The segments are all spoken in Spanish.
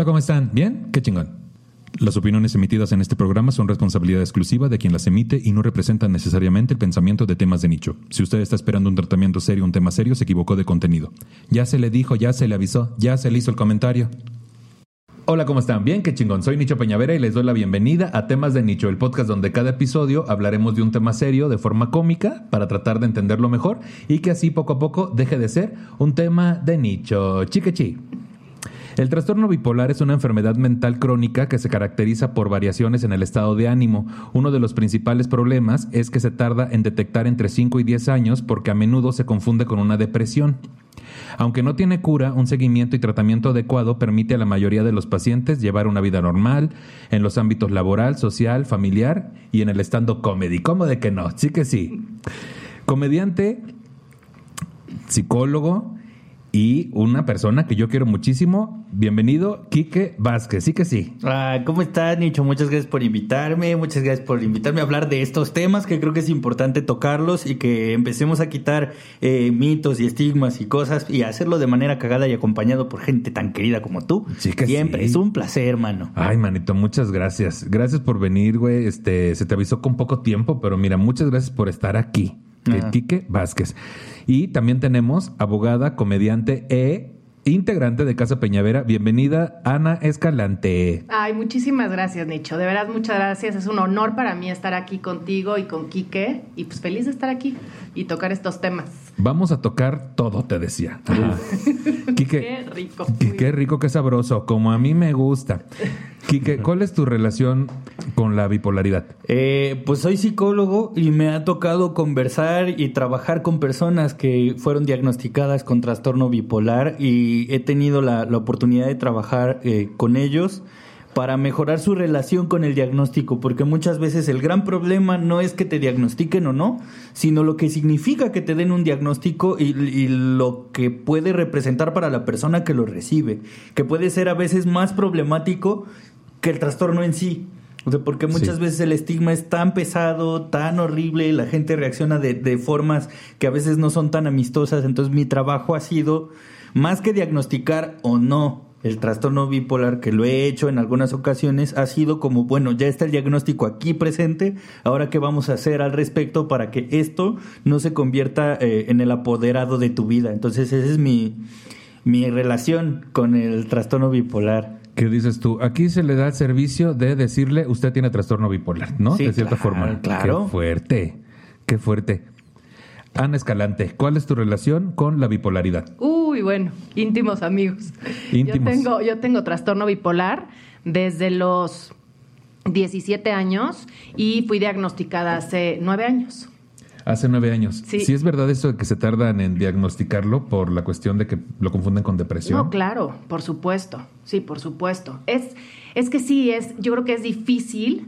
Hola, ¿cómo están? ¿Bien? Qué chingón. Las opiniones emitidas en este programa son responsabilidad exclusiva de quien las emite y no representan necesariamente el pensamiento de temas de nicho. Si usted está esperando un tratamiento serio, un tema serio, se equivocó de contenido. Ya se le dijo, ya se le avisó, ya se le hizo el comentario. Hola, ¿cómo están? Bien, qué chingón. Soy Nicho Peñavera y les doy la bienvenida a Temas de Nicho, el podcast donde cada episodio hablaremos de un tema serio de forma cómica para tratar de entenderlo mejor y que así poco a poco deje de ser un tema de nicho. Chiquechi. El trastorno bipolar es una enfermedad mental crónica que se caracteriza por variaciones en el estado de ánimo. Uno de los principales problemas es que se tarda en detectar entre 5 y 10 años porque a menudo se confunde con una depresión. Aunque no tiene cura, un seguimiento y tratamiento adecuado permite a la mayoría de los pacientes llevar una vida normal en los ámbitos laboral, social, familiar y en el stand-up comedy. ¿Cómo de que no? Sí que sí. Comediante, psicólogo, y una persona que yo quiero muchísimo. Bienvenido, Quique Vázquez. Sí que sí. Ah, ¿Cómo estás, Nicho? Muchas gracias por invitarme. Muchas gracias por invitarme a hablar de estos temas que creo que es importante tocarlos y que empecemos a quitar eh, mitos y estigmas y cosas y hacerlo de manera cagada y acompañado por gente tan querida como tú. Sí que Siempre. Es un placer, hermano. Ay, manito, muchas gracias. Gracias por venir, güey. Este, se te avisó con poco tiempo, pero mira, muchas gracias por estar aquí. Quique Vázquez. Y también tenemos abogada, comediante e integrante de Casa Peñavera. Bienvenida, Ana Escalante. Ay, muchísimas gracias, Nicho. De verdad, muchas gracias. Es un honor para mí estar aquí contigo y con Quique. Y pues feliz de estar aquí y tocar estos temas. Vamos a tocar todo, te decía. Quique. Qué rico. Qué rico, qué sabroso. Como a mí me gusta. Quique, ¿cuál es tu relación con la bipolaridad? Eh, pues soy psicólogo y me ha tocado conversar y trabajar con personas que fueron diagnosticadas con trastorno bipolar y he tenido la, oportunidad de trabajar eh, con ellos para mejorar su relación con el diagnóstico, porque muchas veces el gran problema no es que te diagnostiquen o no, sino lo que significa que te den un diagnóstico y, y, lo que puede representar para la persona que lo recibe, que puede ser a veces más problemático que el trastorno en sí. O sea, porque muchas veces el estigma es tan pesado, tan horrible, la gente reacciona de, de, formas que a veces no son tan amistosas. Entonces mi trabajo ha sido, más que diagnosticar o no el trastorno bipolar, que lo he hecho en algunas ocasiones, ha sido como, bueno, ya está el diagnóstico aquí presente, ahora qué vamos a hacer al respecto para que esto no se convierta eh, en el apoderado de tu vida. Entonces esa es mi, mi relación con el trastorno bipolar. ¿Qué dices tú? Aquí se le da el servicio de decirle, usted tiene trastorno bipolar, ¿no? Sí, de cierta claro, forma. Claro. Qué fuerte, qué fuerte. Ana Escalante, ¿cuál es tu relación con la bipolaridad? Uy, bueno, íntimos amigos. Íntimos. Yo tengo, yo tengo trastorno bipolar desde los 17 años y fui diagnosticada hace nueve años. Hace nueve años. Sí. ¿Sí es verdad eso de que se tardan en diagnosticarlo por la cuestión de que lo confunden con depresión? No, claro, por supuesto. Sí, por supuesto. Es, es que sí, es, yo creo que es difícil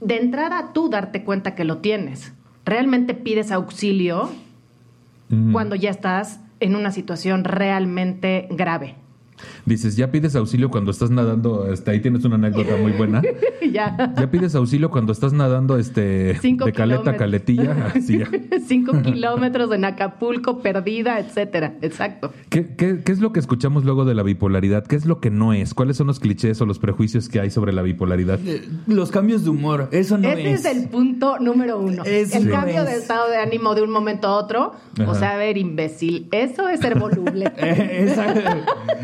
de entrada tú darte cuenta que lo tienes. Realmente pides auxilio Mm. cuando ya estás en una situación realmente grave. Dices, ya pides auxilio cuando estás nadando, hasta ahí tienes una anécdota muy buena. ya. Ya pides auxilio cuando estás nadando este Cinco de caleta a caletilla. Así ya. Cinco kilómetros en Acapulco, perdida, etcétera. Exacto. ¿Qué, qué, qué es lo que escuchamos luego de la bipolaridad? ¿Qué es lo que no es? ¿Cuáles son los clichés o los prejuicios que hay sobre la bipolaridad? Eh, Los cambios de humor, eso no Ese es. es. el punto número uno. Eso el cambio de estado de ánimo de un momento a otro. Ajá. O sea, a ver, imbécil. Eso es ser voluble.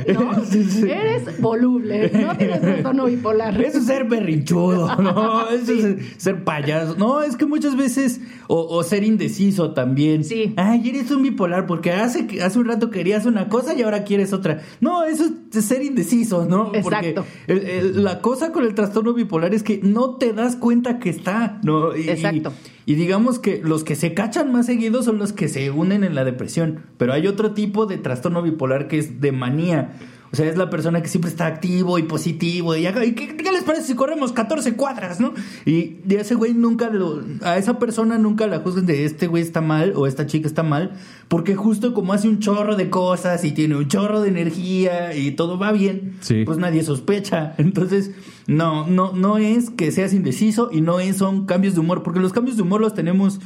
Eh, ¿no? Sí, sí. Eres voluble. No tienes trastorno bipolar. Eso es ser berrinchudo, no, eso es ser payaso. No, es que muchas veces, o, o ser indeciso también. Sí. Ay, eres un bipolar porque hace, hace un rato querías una cosa y ahora quieres otra. No, eso es ser indeciso, ¿no? Exacto. Porque el- el- la cosa con el trastorno bipolar es que no te das cuenta que está, ¿no? Y- Exacto. Y, y digamos que los que se cachan más seguido son los que se unen en la depresión. Pero hay otro tipo de trastorno bipolar que es de manía. O sea, es la persona que siempre está activo y positivo. ¿Y, ¿y qué, qué les parece si corremos 14 cuadras, no? Y de ese güey nunca lo. A esa persona nunca la juzgan de este güey está mal o esta chica está mal. Porque justo como hace un chorro de cosas y tiene un chorro de energía y todo va bien, Sí. pues nadie sospecha. Entonces, no, no, no es que seas indeciso y no es, son cambios de humor. Porque los cambios de humor los tenemos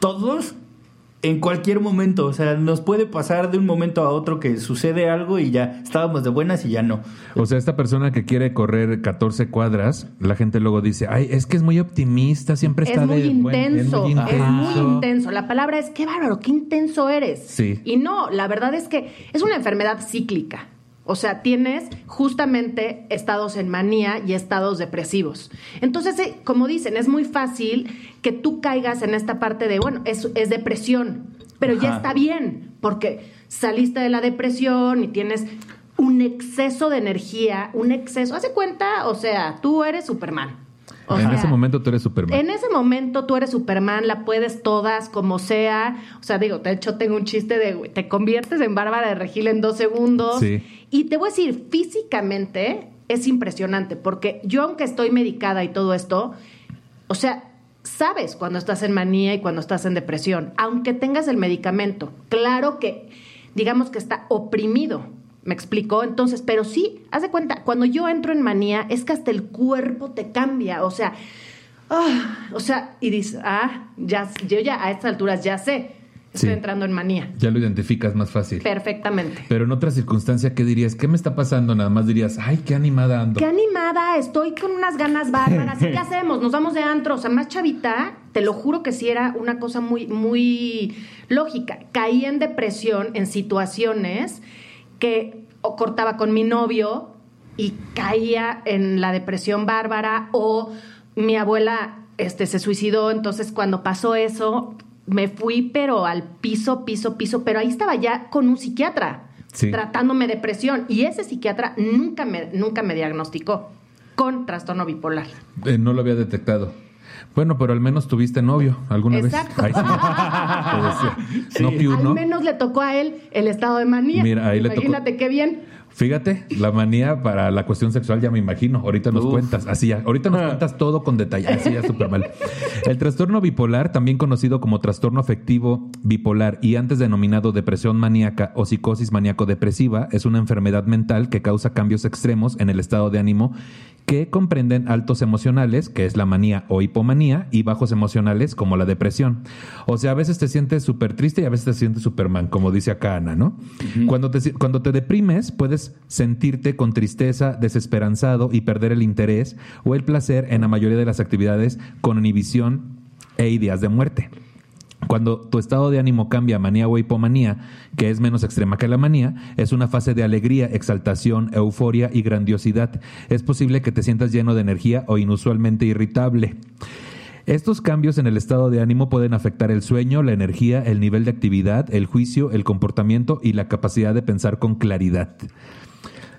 todos en cualquier momento. O sea, nos puede pasar de un momento a otro que sucede algo y ya estábamos de buenas y ya no. O sea, esta persona que quiere correr 14 cuadras, la gente luego dice, ay, es que es muy optimista, siempre está es muy, de buen- intenso, es muy es muy intenso. intenso. La palabra es qué bárbaro, qué intenso eres. Sí. Y no, la verdad es que es una enfermedad cíclica. O sea, tienes justamente estados en manía y estados depresivos. Entonces, eh, como dicen, es muy fácil que tú caigas en esta parte de, bueno, es, es depresión, pero ya está bien, porque saliste de la depresión y tienes un exceso de energía, un exceso. Hace cuenta, o sea, tú eres Superman. O en sea, ese momento tú eres Superman. en ese momento tú eres Superman, la puedes todas, como sea. O sea, digo, de hecho tengo un chiste de, te conviertes en Bárbara de Regil en dos segundos. Sí. Y te voy a decir, físicamente es impresionante, porque yo aunque estoy medicada y todo esto, o sea, sabes cuando estás en manía y cuando estás en depresión, aunque tengas el medicamento. Claro que, digamos que está oprimido. ¿Me explicó? Entonces, pero sí, haz de cuenta, cuando yo entro en manía, es que hasta el cuerpo te cambia. O sea, ah, o sea, y dices, ah, ya, yo ya a estas alturas ya sé, estoy Sí. entrando en manía. Ya lo identificas más fácil. Perfectamente. Pero en otra circunstancia, ¿qué dirías? ¿Qué me está pasando? Nada más dirías, ay, qué animada ando. Qué animada, estoy con unas ganas bárbaras. ¿Y qué hacemos? Nos vamos de antro. O sea, más chavita, te lo juro que sí era una cosa muy, muy lógica. Caí en depresión en situaciones que o cortaba con mi novio y caía en la depresión bárbara o mi abuela este, se suicidó. Entonces, cuando pasó eso, me fui, pero al piso, piso, piso. Pero ahí estaba ya con un psiquiatra Sí. tratándome depresión y ese psiquiatra nunca me, nunca me diagnosticó con trastorno bipolar. Eh, no lo había detectado. Bueno, pero al menos tuviste novio alguna Exacto. vez. Ay, sí. No Al ¿no? menos le tocó a él el estado de manía. Mira, ahí le tocó. Imagínate qué bien. Fíjate, la manía para la cuestión sexual ya me imagino. Ahorita nos Uf. cuentas, así ya. Ahorita nos cuentas todo con detalle. Así ya súper mal. El trastorno bipolar, también conocido como trastorno afectivo bipolar y antes denominado depresión maníaca o psicosis maníaco-depresiva, es una enfermedad mental que causa cambios extremos en el estado de ánimo que comprenden altos emocionales, que es la manía o hipomanía, y bajos emocionales, como la depresión. O sea, a veces te sientes súper triste y a veces te sientes Superman, como dice acá Ana, ¿no? cuando, te, cuando te deprimes, puedes sentirte con tristeza, desesperanzado y perder el interés o el placer en la mayoría de las actividades con inhibición e ideas de muerte. Cuando tu estado de ánimo cambia a manía o hipomanía, que es menos extrema que la manía, es una fase de alegría, exaltación, euforia y grandiosidad. Es posible que te sientas lleno de energía o inusualmente irritable. Estos cambios en el estado de ánimo pueden afectar el sueño, la energía, el nivel de actividad, el juicio, el comportamiento y la capacidad de pensar con claridad.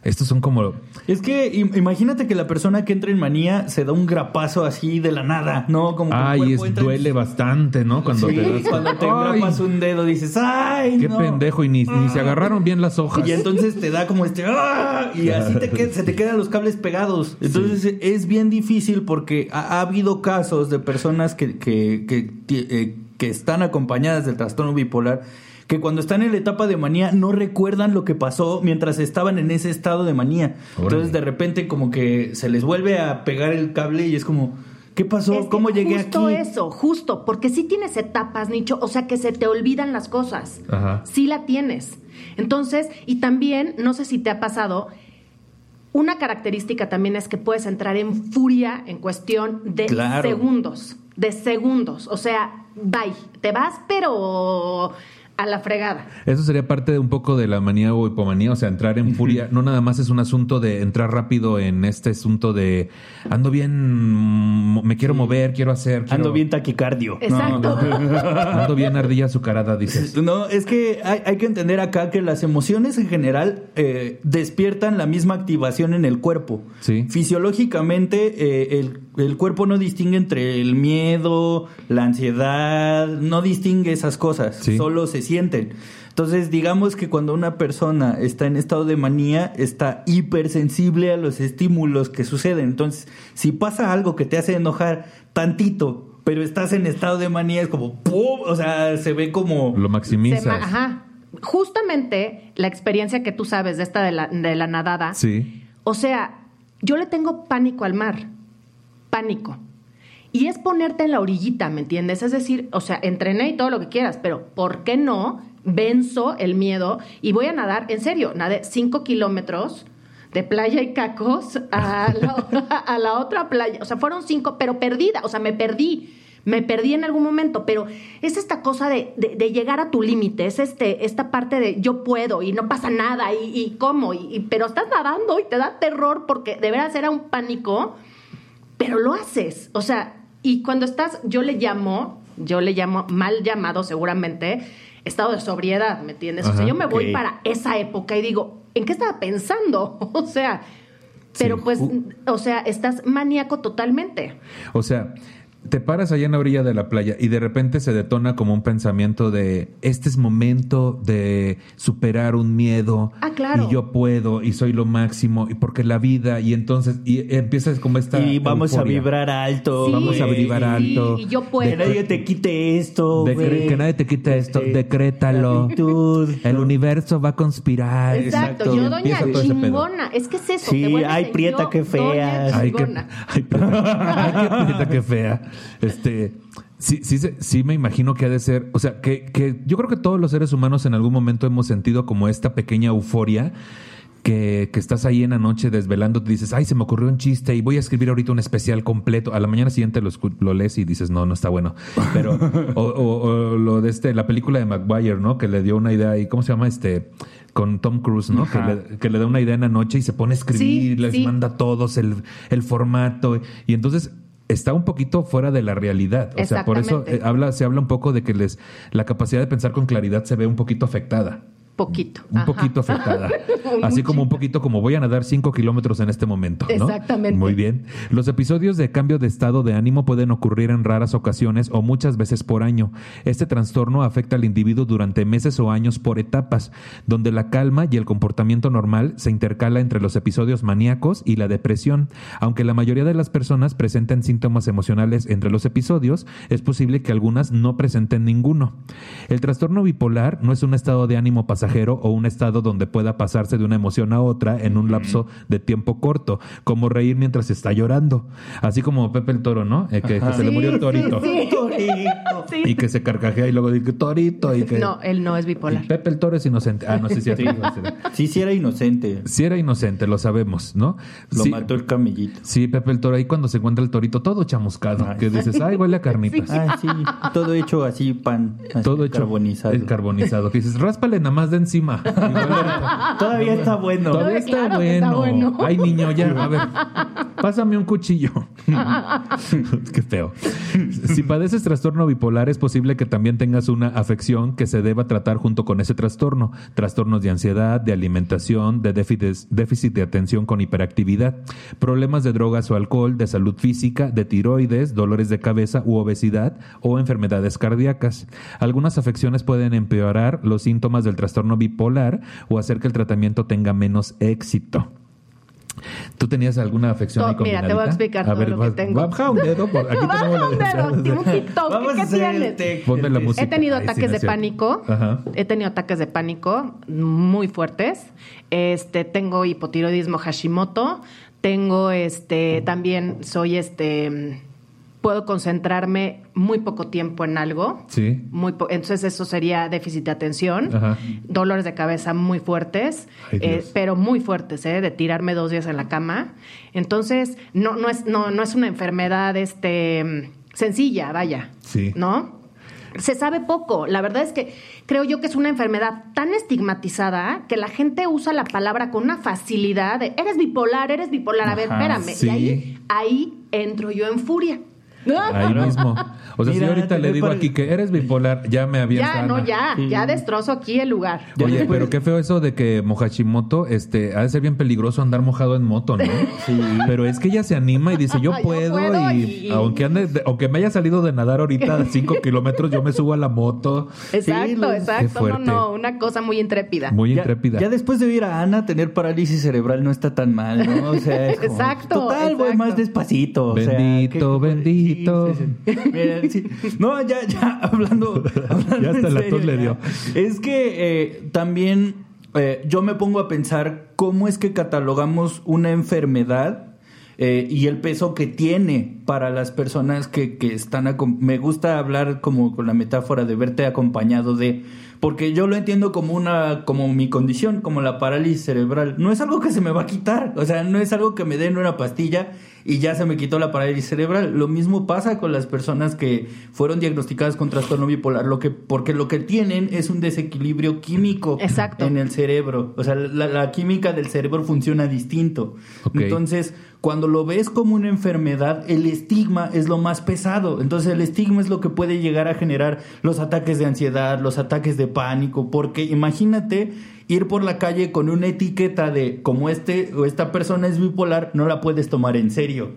Estos son como Es que im- imagínate que la persona que entra en manía se da un grapazo así de la nada, ¿no? Como Ay, es, entra en- duele bastante, ¿no? Cuando Sí, te das cuando te grapas un dedo dices, ¡ay! Qué no". pendejo, y ni, ni se agarraron bien las hojas. Y entonces te da como este ¡ah! y así te qued- se te quedan los cables pegados. Entonces es bien difícil porque ha, ha habido casos de personas que, que, que, eh, que están acompañadas del trastorno bipolar que cuando están en la etapa de manía no recuerdan lo que pasó mientras estaban en ese estado de manía. Órale. Entonces de repente como que se les vuelve a pegar el cable y es como ¿qué pasó? ¿Cómo llegué justo aquí? eso, justo, porque sí tienes etapas, Nicho, o sea que se te olvidan las cosas. Ajá. Sí la tienes. Entonces, y también, no sé si te ha pasado, una característica también es que puedes entrar en furia en cuestión de Claro. segundos, de segundos. O sea, bye, te vas, pero a la fregada. Eso sería parte de un poco de la manía o hipomanía, o sea, entrar en furia. No nada más es un asunto de entrar rápido en este asunto de ando bien, me quiero mover, quiero hacer. quiero- Ando bien taquicardio. Exacto. Ando bien ardilla azucarada, dices. No, es que hay, hay que entender acá que las emociones en general eh, despiertan la misma activación en el cuerpo. Sí. Fisiológicamente, eh, el, el cuerpo no distingue entre el miedo, la ansiedad, no distingue esas cosas, Sí. solo se sienten. Entonces, digamos que cuando una persona está en estado de manía, está hipersensible a los estímulos que suceden. Entonces, si pasa algo que te hace enojar tantito, pero estás en estado de manía, es como ¡pum! O sea, se ve como. Lo Se maximizas. ma- ajá. Justamente la experiencia que tú sabes de esta de la, de la nadada. Sí. O sea, yo le tengo pánico al mar. Pánico. Y es ponerte en la orillita, ¿me entiendes? Es decir, o sea, entrené y todo lo que quieras, pero ¿por qué no venzo el miedo y voy a nadar, en serio, nadé cinco kilómetros de playa y cacos a la, a la otra playa. O sea, fueron cinco, pero perdida, o sea, me perdí me perdí en algún momento, pero es esta cosa de, de, llegar a tu límite, es este, esta parte de yo puedo y no pasa nada y, y cómo, y, pero estás nadando y te da terror porque de veras era un pánico, pero lo haces, o sea, y cuando estás, yo le llamo, yo le llamo mal llamado seguramente, estado de sobriedad, ¿me entiendes? o sea, yo me voy para esa época y digo, ¿en qué estaba pensando? o sea, pero pues, o sea, estás maníaco totalmente. O sea, te paras allá en la orilla de la playa y de repente se detona como un pensamiento de este es momento de superar un miedo ah, claro. y yo puedo y soy lo máximo y porque la vida y entonces y empiezas como esta y vamos a vibrar alto. Vamos a vibrar alto. y yo puedo. Que nadie te quite esto que nadie te quite esto este, decrétalo. el universo va a conspirar. Exacto, yo doña chingona. Es que es eso sí hay prieta que fea. hay, que, hay prieta que fea este, sí, sí, sí me imagino que ha de ser, o sea, que, que yo creo que todos los seres humanos en algún momento hemos sentido como esta pequeña euforia. Que, que, estás ahí en la noche desvelando, te dices, ay, se me ocurrió un chiste y voy a escribir ahorita un especial completo. A la mañana siguiente lo, lo lees y dices, no, no está bueno. Pero, o, lo de este, la película de Maguire, ¿no? Que le dio una idea y, ¿cómo se llama? Este, con Tom Cruise, ¿no? Que le, que le, da una idea en la noche y se pone a escribir, les manda a todos el, el formato. Y entonces está un poquito fuera de la realidad. O sea, por eso eh, habla, se habla un poco de que les la capacidad de pensar con claridad se ve un poquito afectada. Poquito. Un poquito afectada. Así como un poquito como voy a nadar cinco kilómetros en este momento. Exactamente. Muy bien. Los episodios de cambio de estado de ánimo pueden ocurrir en raras ocasiones o muchas veces por año. Este trastorno afecta al individuo durante meses o años por etapas, donde la calma y el comportamiento normal se intercala entre los episodios maníacos y la depresión. Aunque la mayoría de las personas presenten síntomas emocionales entre los episodios, es posible que algunas no presenten ninguno. El trastorno bipolar no es un estado de ánimo pasajero o un estado donde pueda pasarse de una emoción a otra en un lapso de tiempo corto, como reír mientras está llorando. Así como Pepe el Toro, ¿no? Eh, que, se le murió el torito. Y que se carcajea y luego dice torito. Y que... No, él no es bipolar. Pepe el Toro es inocente. Ah, no sé si es Sí, sí era inocente. Sí era inocente, lo sabemos, ¿no? Lo mató el camellito. Sí, Pepe el Toro, ahí cuando se encuentra el torito todo chamuscado, que dices, ay, huele a carnitas. Ah, sí, todo hecho así, pan. todo hecho carbonizado. El carbonizado. Que dices, ráspale nada más de encima. Todavía está bueno. Todavía está, bueno. Ay, niño, ya, a ver, pásame un cuchillo. Qué feo. Si padeces trastorno bipolar, es posible que también tengas una afección que se deba tratar junto con ese trastorno. Trastornos de ansiedad, de alimentación, de déficit, de atención con hiperactividad, problemas de drogas o alcohol, de salud física, de tiroides, dolores de cabeza u obesidad o enfermedades cardíacas. Algunas afecciones pueden empeorar los síntomas del trastorno bipolar o hacer que el tratamiento tenga menos éxito. ¿Tú tenías alguna afección Mira, te voy a explicar todo lo que tengo. Baja un dedo, por aquí tenemos un dedo, un TikTok, Vamos ¿qué tienes? Ponme la música. He tenido ataques de pánico. He tenido ataques de pánico muy fuertes. Este, tengo hipotiroidismo Hashimoto. Tengo este, también soy este puedo concentrarme muy poco tiempo en algo. Sí. Muy entonces eso sería déficit de atención, dolores de cabeza muy fuertes, eh, pero muy fuertes, ¿eh? de tirarme dos días en la cama. Entonces no no es no no es una enfermedad este sencilla, vaya. Sí. ¿No? Se sabe poco. La verdad es que creo yo que es una enfermedad tan estigmatizada que la gente usa la palabra con una facilidad de eres bipolar, eres bipolar. A ver, espérame. Y ahí, ahí entro yo en furia. Ahí mismo. O sea, si ahorita le digo aquí que eres bipolar, ya me había Ya, no, ya, ya destrozo aquí el lugar. Oye, pero qué feo eso de que Mojachimoto, este, ha de ser bien peligroso andar mojado en moto, ¿no? Sí. Pero es que ella se anima y dice, yo puedo, y, aunque ande, aunque me haya salido de nadar ahorita cinco kilómetros, yo me subo a la moto. Exacto, exacto. No, no, una cosa muy intrépida. Muy intrépida. Ya después de ir a Ana, tener parálisis cerebral no está tan mal, ¿no? O sea, exacto. Total, voy más despacito. Bendito, bendito. No, ya, ya, hablando. ya hasta la tos le dio. Es que eh, también eh, yo me pongo a pensar cómo es que catalogamos una enfermedad eh, y el peso que tiene para las personas que, que están... Me gusta hablar como con la metáfora de verte acompañado de porque yo lo entiendo como una como mi condición, como la parálisis cerebral. No es algo que se me va a quitar, o sea, no es algo que me den una pastilla y ya se me quitó la parálisis cerebral. Lo mismo pasa con las personas que fueron diagnosticadas con trastorno bipolar, lo que porque lo que tienen es un desequilibrio químico en el cerebro, o sea, la, química del cerebro funciona distinto. Entonces, cuando lo ves como una enfermedad, el estigma es lo más pesado. Entonces, el estigma es lo que puede llegar a generar los ataques de ansiedad, los ataques de pánico, porque imagínate ir por la calle con una etiqueta de como este o esta persona es bipolar, no la puedes tomar en serio.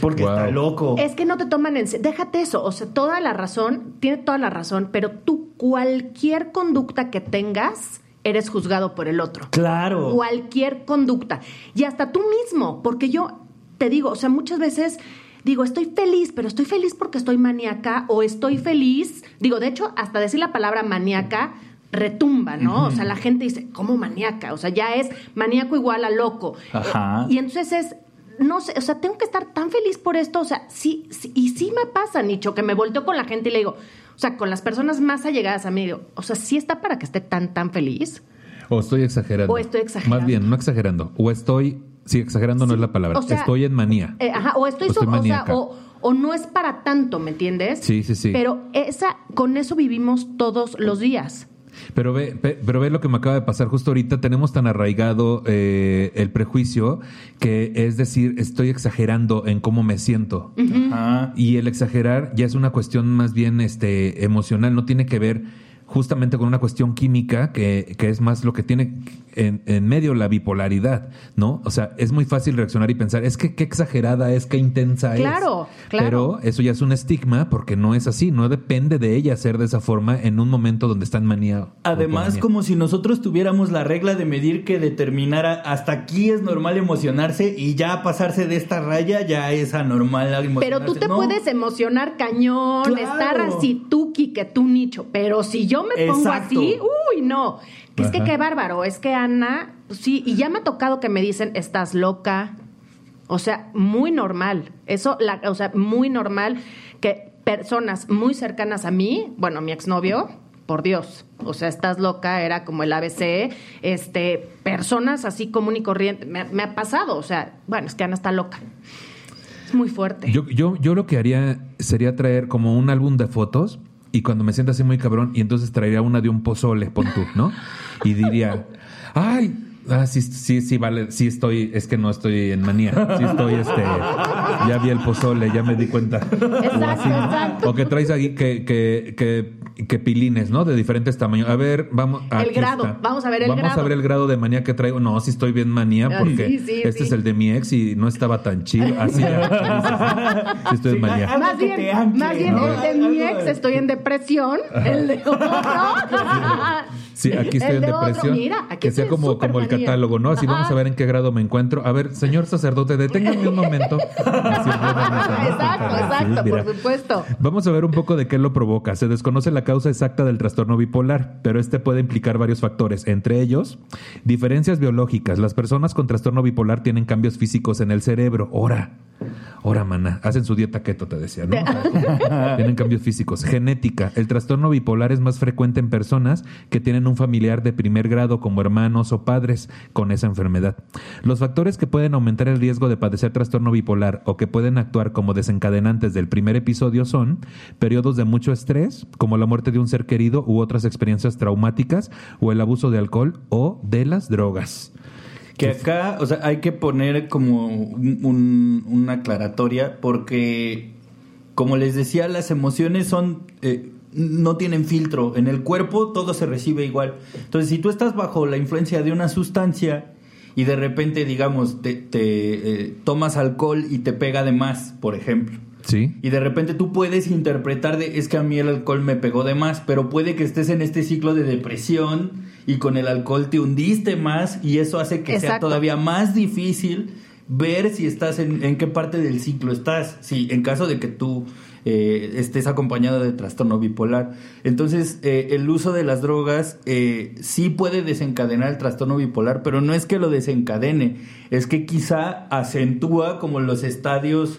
Porque está loco. Es que no te toman en serio. Déjate eso. O sea, toda la razón, tiene toda la razón, pero tú, cualquier conducta que tengas, eres juzgado por el otro. Claro. Cualquier conducta. Y hasta tú mismo, porque yo te digo, o sea, muchas veces digo, estoy feliz, pero estoy feliz porque estoy maníaca o estoy feliz. Digo, de hecho, hasta decir la palabra maníaca retumba, ¿no? O sea, la gente dice, ¿cómo maníaca? O sea, ya es maníaco igual a loco. Ajá. y entonces es, no sé, o sea, tengo que estar tan feliz por esto, o sea, sí, sí, y sí me pasa, Nicho, que me volteo con la gente y le digo, o sea, con las personas más allegadas a mí, digo, o sea, sí está para que esté tan, tan feliz. O estoy exagerando. O estoy exagerando. Más bien, no exagerando. O estoy, sí, exagerando no es la palabra. estoy en manía. Eh, ajá, o estoy, o, o, sea, o, o, no es para tanto, ¿me entiendes? Sí, sí, sí. Pero esa, con eso vivimos todos los días. Pero ve, pero ve lo que me acaba de pasar justo ahorita. Tenemos tan arraigado eh, el prejuicio que es decir, estoy exagerando en cómo me siento. Y el exagerar ya es una cuestión más bien este, emocional, no tiene que ver justamente con una cuestión química que, que es más lo que tiene en, en, medio la bipolaridad, ¿no? O sea, es muy fácil reaccionar y pensar, es que qué exagerada es, qué intensa es. Claro, claro. Pero eso ya es un estigma porque no es así, no depende de ella ser de esa forma en un momento donde está en manía. Además, como si nosotros tuviéramos la regla de medir que determinara hasta aquí es normal emocionarse y ya pasarse de esta raya ya es anormal emocionarse. Pero tú te puedes emocionar cañón, estar así tuki que tú nicho, pero si yo me pongo así, uy, no. Es que qué bárbaro, es que Ana, pues sí, y ya me ha tocado que me dicen, estás loca. O sea, muy normal. Eso, la, o sea, muy normal que personas muy cercanas a mí, bueno, mi exnovio, por Dios, o sea, estás loca, era como el ABC, este, personas así común y corriente, me, me ha pasado, o sea, bueno, es que Ana está loca. Es muy fuerte. Yo, yo, yo lo que haría sería traer como un álbum de fotos y cuando me sienta así muy cabrón, y entonces traería una de un pozole, pon tú, ¿no? Y diría, ay, Ah, sí, sí, sí, vale, sí estoy, es que no estoy en manía, sí estoy, este, ya vi el pozole, ya me di cuenta. Exacto, exacto. O que traes ahí que, que, que, que, pilines, ¿no? De diferentes tamaños. A ver, vamos. El grado, vamos a ver el grado. Vamos a ver el grado de manía que traigo. No, sí estoy bien manía ah, porque este es el de mi ex y no estaba tan chido. Así, sí, estoy en manía. Más bien, más bien el de mi ex estoy en depresión, el de otro. Sí, aquí estoy en depresión. Mira, aquí que sea como, como el catálogo, ¿no? Así vamos a ver en qué grado me encuentro. A ver, señor sacerdote, deténgame un momento. exacto, exacto, por supuesto. Vamos a ver un poco de qué lo provoca. Se desconoce la causa exacta del trastorno bipolar, pero este puede implicar varios factores, entre ellos diferencias biológicas. Las personas con trastorno bipolar tienen cambios físicos en el cerebro. Ora. Ora, mana. Hacen su dieta keto, te decía, ¿no? tienen cambios físicos. Genética. El trastorno bipolar es más frecuente en personas que tienen un familiar de primer grado como hermanos o padres con esa enfermedad. Los factores que pueden aumentar el riesgo de padecer trastorno bipolar o que pueden actuar como desencadenantes del primer episodio son periodos de mucho estrés, como la muerte de un ser querido u otras experiencias traumáticas o el abuso de alcohol o de las drogas. Que acá, o sea, hay que poner como una aclaratoria porque, como les decía, las emociones son... Eh, no tienen filtro. En el cuerpo todo se recibe igual. Entonces, si tú estás bajo la influencia de una sustancia y de repente, digamos, te, eh, tomas alcohol y te pega de más, por ejemplo. Sí. Y de repente tú puedes interpretar de, es que a mí el alcohol me pegó de más, pero puede que estés en este ciclo de depresión y con el alcohol te hundiste más y eso hace que sea todavía más difícil ver si estás en, en, qué parte del ciclo estás. Si en caso de que tú eh, estés acompañado de trastorno bipolar. Entonces, eh, el uso de las drogas eh, sí puede desencadenar el trastorno bipolar, pero no es que lo desencadene, es que quizá acentúa como los estadios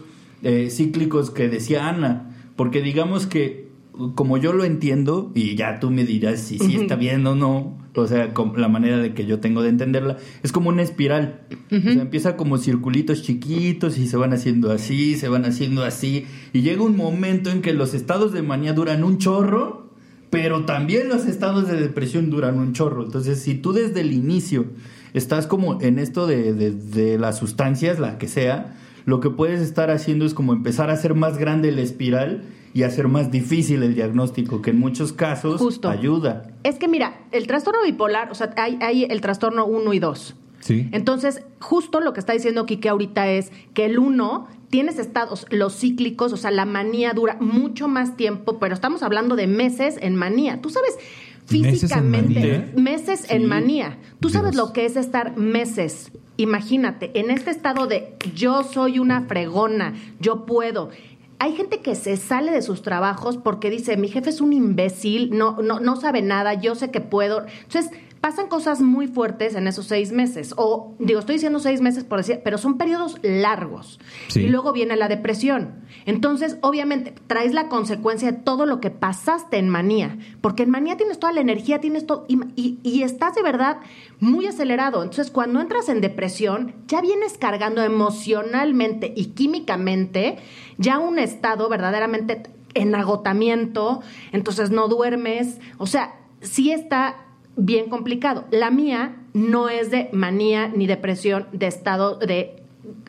cíclicos que decía Ana, porque digamos que como yo lo entiendo, y ya tú me dirás si está bien o no, o sea, la manera de que yo tengo de entenderla, es como una espiral. O sea, empieza como circulitos chiquitos y se van haciendo así, se van haciendo así, y llega un momento en que los estados de manía duran un chorro, pero también los estados de depresión duran un chorro. Entonces, si tú desde el inicio estás como en esto de, de las sustancias, la que sea, lo que puedes estar haciendo es como empezar a hacer más grande la espiral y hacer más difícil el diagnóstico, que en muchos casos ayuda. Es que mira, el trastorno bipolar, o sea, hay, hay el trastorno 1 y 2. Sí. Entonces, justo lo que está diciendo Kike ahorita es que el 1 tienes estados, los cíclicos, o sea, la manía dura mucho más tiempo, pero estamos hablando de meses en manía. Tú sabes, físicamente, meses en manía. Tú sabes lo que es estar meses. Imagínate, en este estado de yo soy una fregona, yo puedo hay gente que se sale de sus trabajos porque dice, mi jefe es un imbécil, no, no, no sabe nada, yo sé que puedo. Entonces, pasan cosas muy fuertes en esos seis meses. O, digo, estoy diciendo seis meses por decir, pero son periodos largos. Y luego viene la depresión. Entonces, obviamente, traes la consecuencia de todo lo que pasaste en manía. Porque en manía tienes toda la energía, tienes todo. Y, y estás de verdad muy acelerado. Entonces, cuando entras en depresión, ya vienes cargando emocionalmente y químicamente ya un estado verdaderamente en agotamiento. Entonces, no duermes. O sea, sí está bien complicado. La mía no es de manía ni depresión de estado de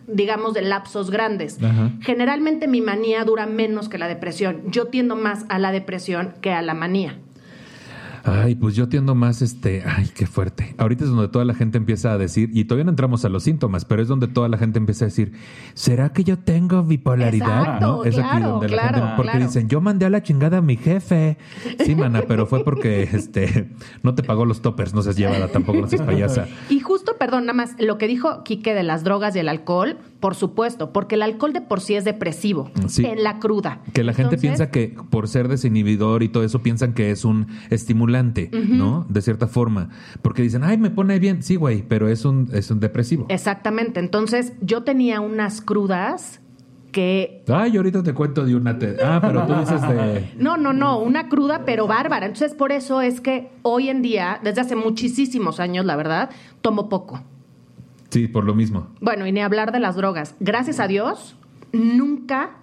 digamos de lapsos grandes. Generalmente mi manía dura menos que la depresión. Yo tiendo más a la depresión que a la manía. Ay, pues yo tiendo más este, ay, qué fuerte. Ahorita es donde toda la gente empieza a decir, y todavía no entramos a los síntomas, pero es donde toda la gente empieza a decir, ¿será que yo tengo bipolaridad? ¿No? Es aquí donde la gente, porque dicen, yo mandé a la chingada a mi jefe. Sí, mana, pero fue porque este no te pagó los toppers, no seas llevada, tampoco no seas payasa. Y justo, perdón, nada más, lo que dijo Quique de las drogas y el alcohol, por supuesto, porque el alcohol de por sí es depresivo, en la cruda. Que la gente piensa que por ser desinhibidor y todo eso, piensan que es un estimulante, ¿no? De cierta forma. Porque dicen, ay, me pone bien. Sí, güey, pero es un, es un depresivo. Exactamente. Entonces, yo tenía unas crudas que... Ay, ahorita te cuento de una... Ah, pero tú dices de... No, no, no, una cruda pero bárbara. Entonces, por eso es que hoy en día, desde hace muchísimos años, la verdad, tomo poco. Sí, por lo mismo. Bueno, y ni hablar de las drogas. Gracias a Dios, nunca,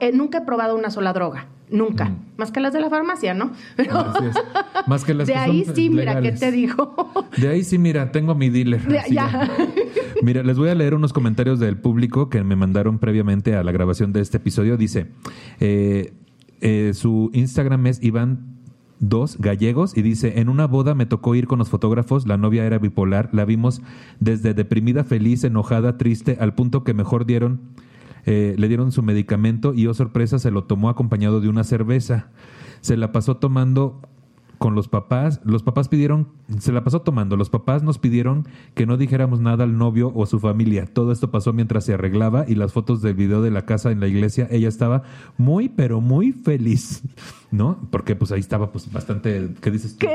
eh, nunca he probado una sola droga. Nunca. Mm. Más que las de la farmacia, ¿no? Pero... Más que las de ahí sí, mira, ¿qué te digo? De ahí sí, mira, tengo mi dealer. ya. Mira, les voy a leer unos comentarios del público que me mandaron previamente a la grabación de este episodio. Dice, eh, eh, su Instagram es Iván dos gallegos y dice, en una boda me tocó ir con los fotógrafos, la novia era bipolar, la vimos desde deprimida, feliz, enojada, triste, al punto que mejor dieron, eh, le dieron su medicamento y, oh sorpresa, se lo tomó acompañado de una cerveza. Se la pasó tomando con los papás, los papás pidieron, se la pasó tomando, los papás nos pidieron que no dijéramos nada al novio o su familia. Todo esto pasó mientras se arreglaba y las fotos del video de la casa en la iglesia, ella estaba muy, pero muy feliz, ¿no? Porque pues ahí estaba pues bastante, ¿qué dices tú?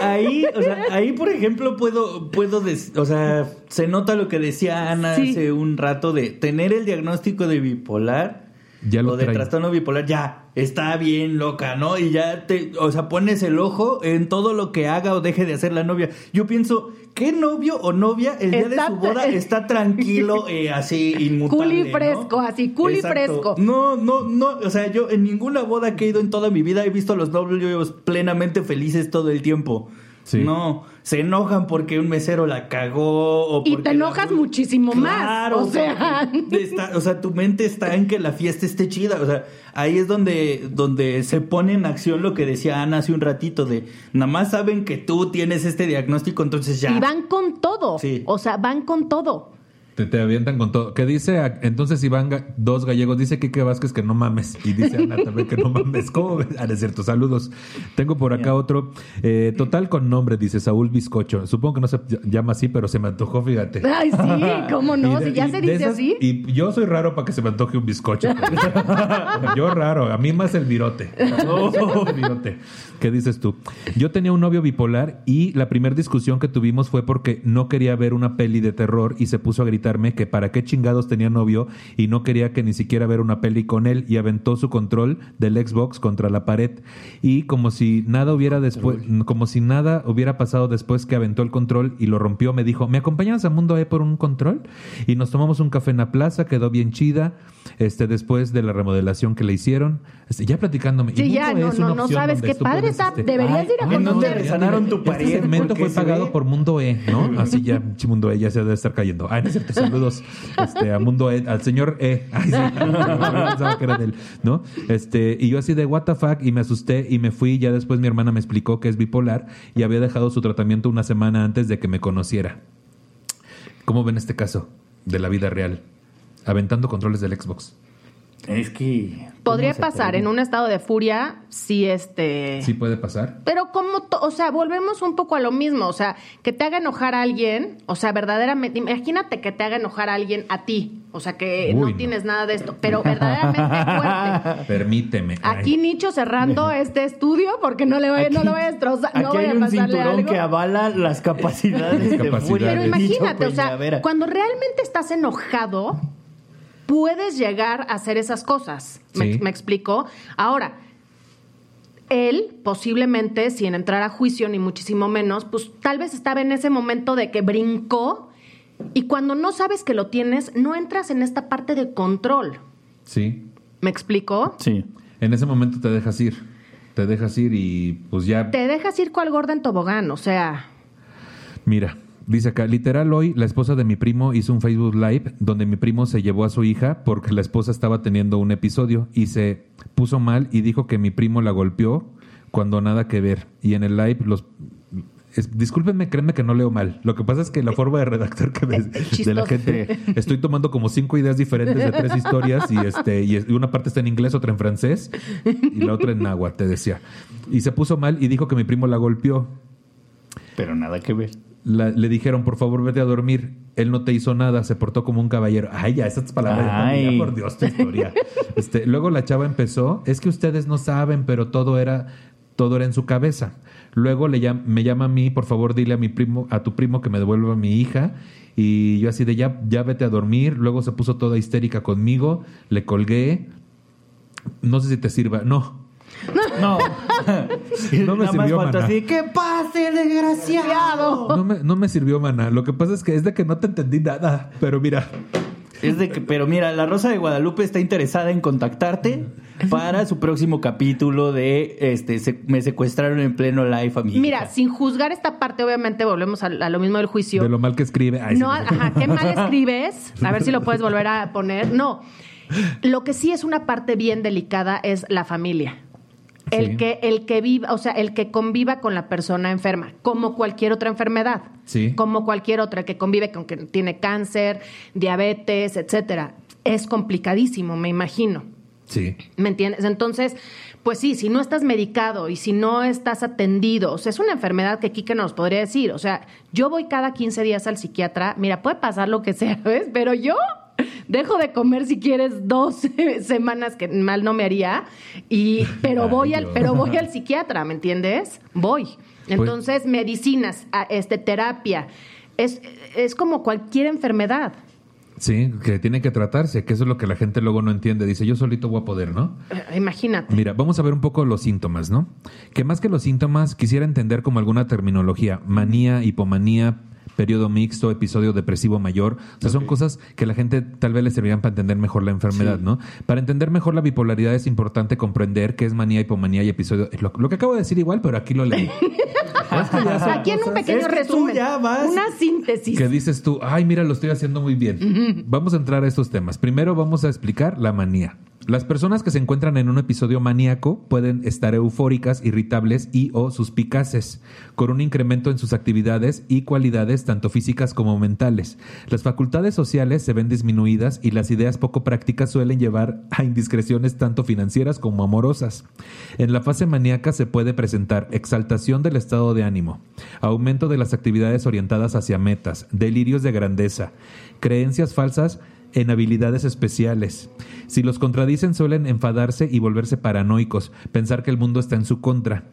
Ahí, o sea, ahí por ejemplo puedo, puedo, o sea, se nota lo que decía Ana hace un rato de tener el diagnóstico de bipolar ya lo de trastorno bipolar, ya, está bien loca, ¿no? Y ya te, o sea, pones el ojo en todo lo que haga o deje de hacer la novia. Yo pienso, ¿qué novio o novia el día de su boda está tranquilo, eh, así, inmutable? Culi fresco, así, culi fresco. No, no, no, o sea, yo en ninguna boda que he ido en toda mi vida he visto a los novios plenamente felices todo el tiempo. No, se enojan porque un mesero la cagó. O y te enojas muchísimo más. O sea. o sea, tu mente está en que la fiesta esté chida. O sea, ahí es donde, donde se pone en acción lo que decía Ana hace un ratito de nada más saben que tú tienes este diagnóstico, entonces ya. Y van con todo. Sí. O sea, van con todo. Te, te avientan con todo. Que dice, a- entonces Iván, Ga- dos gallegos, dice Kike Vázquez que no mames. Y dice Ana también que no mames. ¿Cómo ves? Ah, es cierto, saludos. Tengo por acá otro. eh, total con nombre, dice Saúl Bizcocho. Supongo que no se ll- llama así, pero se me antojó, fíjate. Ay, sí, ¿cómo no? De- si ya se dice esas- así. Y yo soy raro para que se me antoje un bizcocho. pero- yo raro, a mí más el virote. El virote. ¿Qué dices tú? Yo tenía un novio bipolar y la primera discusión que tuvimos fue porque no quería ver una peli de terror y se puso a que para qué chingados tenía novio y no quería que ni siquiera ver una peli con él y aventó su control del Xbox contra la pared y como si nada hubiera después, como si nada hubiera pasado después que aventó el control y lo rompió, me dijo, ¿me acompañas a Mundo E por un control? Y nos tomamos un café en la plaza, quedó bien chida, este después de la remodelación que le hicieron, este, ya platicándome. Sí, Y ya, E no, es no, no sabes qué padre puedes, está. este, Deberías Ay, ir a ¿en dónde conocer. resanaron tu este pared? segmento Porque fue pagado ve- por Mundo E, ¿no? Así ya, Mundo E ya se debe estar cayendo. Ah, no es cierto, saludos este, Mundo E, al señor E. Ay, pensaba que era de él, ¿no? Este, y yo así de what y me asusté y me fui. Ya después mi hermana me explicó que es bipolar y había dejado su tratamiento una semana antes de que me conociera. ¿Cómo ven este caso de la vida real? Aventando controles del Xbox. Es que. Podría ¿cómo se pasar en un estado de furia si este... ¿Sí puede pasar? Pero como, o sea, volvemos un poco a lo mismo, o sea, que te haga enojar a alguien, o sea, verdaderamente, imagínate que te haga enojar a alguien a ti, o sea, que Uy, no, no. tienes nada de esto, pero verdaderamente fuerte. Permíteme. Ay. Aquí Nicho cerrando este estudio porque no le vaya, no lo voy a destrozar, no Aquí vaya hay a un cinturón algo. que avala las capacidades de Capacidades. furia. Pero imagínate, o sea, cuando realmente estás enojado, puedes llegar a hacer esas cosas. ¿Me, Sí. me explico? Ahora, él posiblemente, sin entrar a juicio ni muchísimo menos, pues tal vez estaba en ese momento de que brincó y cuando no sabes que lo tienes, no entras en esta parte de control. Sí. ¿Me explico? Sí. En ese momento te dejas ir. Te dejas ir y pues ya Te dejas ir cual gorda en tobogán, o sea, Mira, dice acá, literal hoy la esposa de mi primo hizo un Facebook Live donde mi primo se llevó a su hija porque la esposa estaba teniendo un episodio y se puso mal y dijo que mi primo la golpeó cuando nada que ver. Y en el live los... es- discúlpenme, créanme que no leo mal. Lo que pasa es que la forma de redactar que ves Es de la gente, estoy tomando como cinco ideas diferentes de tres historias y este y es- y una parte está en inglés, otra en francés y la otra en náhuatl, te decía. Y se puso mal y dijo que mi primo la golpeó. Pero nada que ver. La- le dijeron, por favor, vete a dormir. Él no te hizo nada, se portó como un caballero. Ay, ya, esas palabras de Ay. por Dios, tu historia. Este, luego la chava empezó, es que ustedes no saben, pero todo era, todo era en su cabeza. Luego le llam- me llama a mí, por favor, dile a mi primo, a tu primo que me devuelva a mi hija. Y yo así de ya, ya vete a dormir. Luego se puso toda histérica conmigo, le colgué. No sé si te sirva, no. No. No me Nada más sirvió, faltó maná. así, ¡que pase, desgraciado! No me, no me sirvió, mana. Lo que pasa es que es de que no te entendí nada. Pero mira, Es de que, pero mira, la Rosa de Guadalupe está interesada en contactarte para su próximo capítulo de este se- me secuestraron en pleno live a mi hija. mira, sin juzgar esta parte, obviamente volvemos a, a lo mismo del juicio. de lo mal que escribe. Ay, no, sí. ajá, qué mal escribes. A ver si lo puedes volver a poner. No. Lo que sí es una parte bien delicada es la familia. El Sí. que, el que viva, o sea, el que conviva con la persona enferma, como cualquier otra enfermedad. Sí. Como cualquier otra que convive con que tiene cáncer, diabetes, etcétera. Es complicadísimo, me imagino. Sí. ¿Me entiendes? Entonces, pues sí, si no estás medicado y si no estás atendido, o sea, es una enfermedad que Kike nos podría decir. O sea, yo voy cada 15 días al psiquiatra, mira, puede pasar lo que sea, ¿ves? Pero yo dejo de comer si quieres dos semanas que mal no me haría, y, pero, Ay, voy al, pero voy al psiquiatra, ¿me entiendes? Voy. Entonces, medicinas, este, terapia, es, es como cualquier enfermedad. Sí, que tiene que tratarse, que eso es lo que la gente luego no entiende. Dice, yo solito voy a poder, ¿no? Eh, Imagínate. Mira, vamos a ver un poco los síntomas, ¿no? Que más que los síntomas, quisiera entender como alguna terminología, manía, hipomanía, periodo mixto, episodio depresivo mayor. O sea, son cosas que la gente tal vez le servirían para entender mejor la enfermedad, ¿no? Para entender mejor la bipolaridad es importante comprender qué es manía, hipomanía y episodio. Lo, lo que acabo de decir igual, pero aquí lo leí. Aquí en un pequeño Es que tú resumen. ya vas- Una síntesis. que dices tú, ay, mira, lo estoy haciendo muy bien. Vamos a entrar a estos temas. Primero vamos a explicar la manía. Las personas que se encuentran en un episodio maníaco pueden estar eufóricas, irritables y o suspicaces, con un incremento en sus actividades y cualidades tanto físicas como mentales. Las facultades sociales se ven disminuidas y las ideas poco prácticas suelen llevar a indiscreciones tanto financieras como amorosas. En la fase maníaca se puede presentar exaltación del estado de ánimo, aumento de las actividades orientadas hacia metas, delirios de grandeza, creencias falsas en habilidades especiales. Si los contradicen suelen enfadarse y volverse paranoicos, pensar que el mundo está en su contra.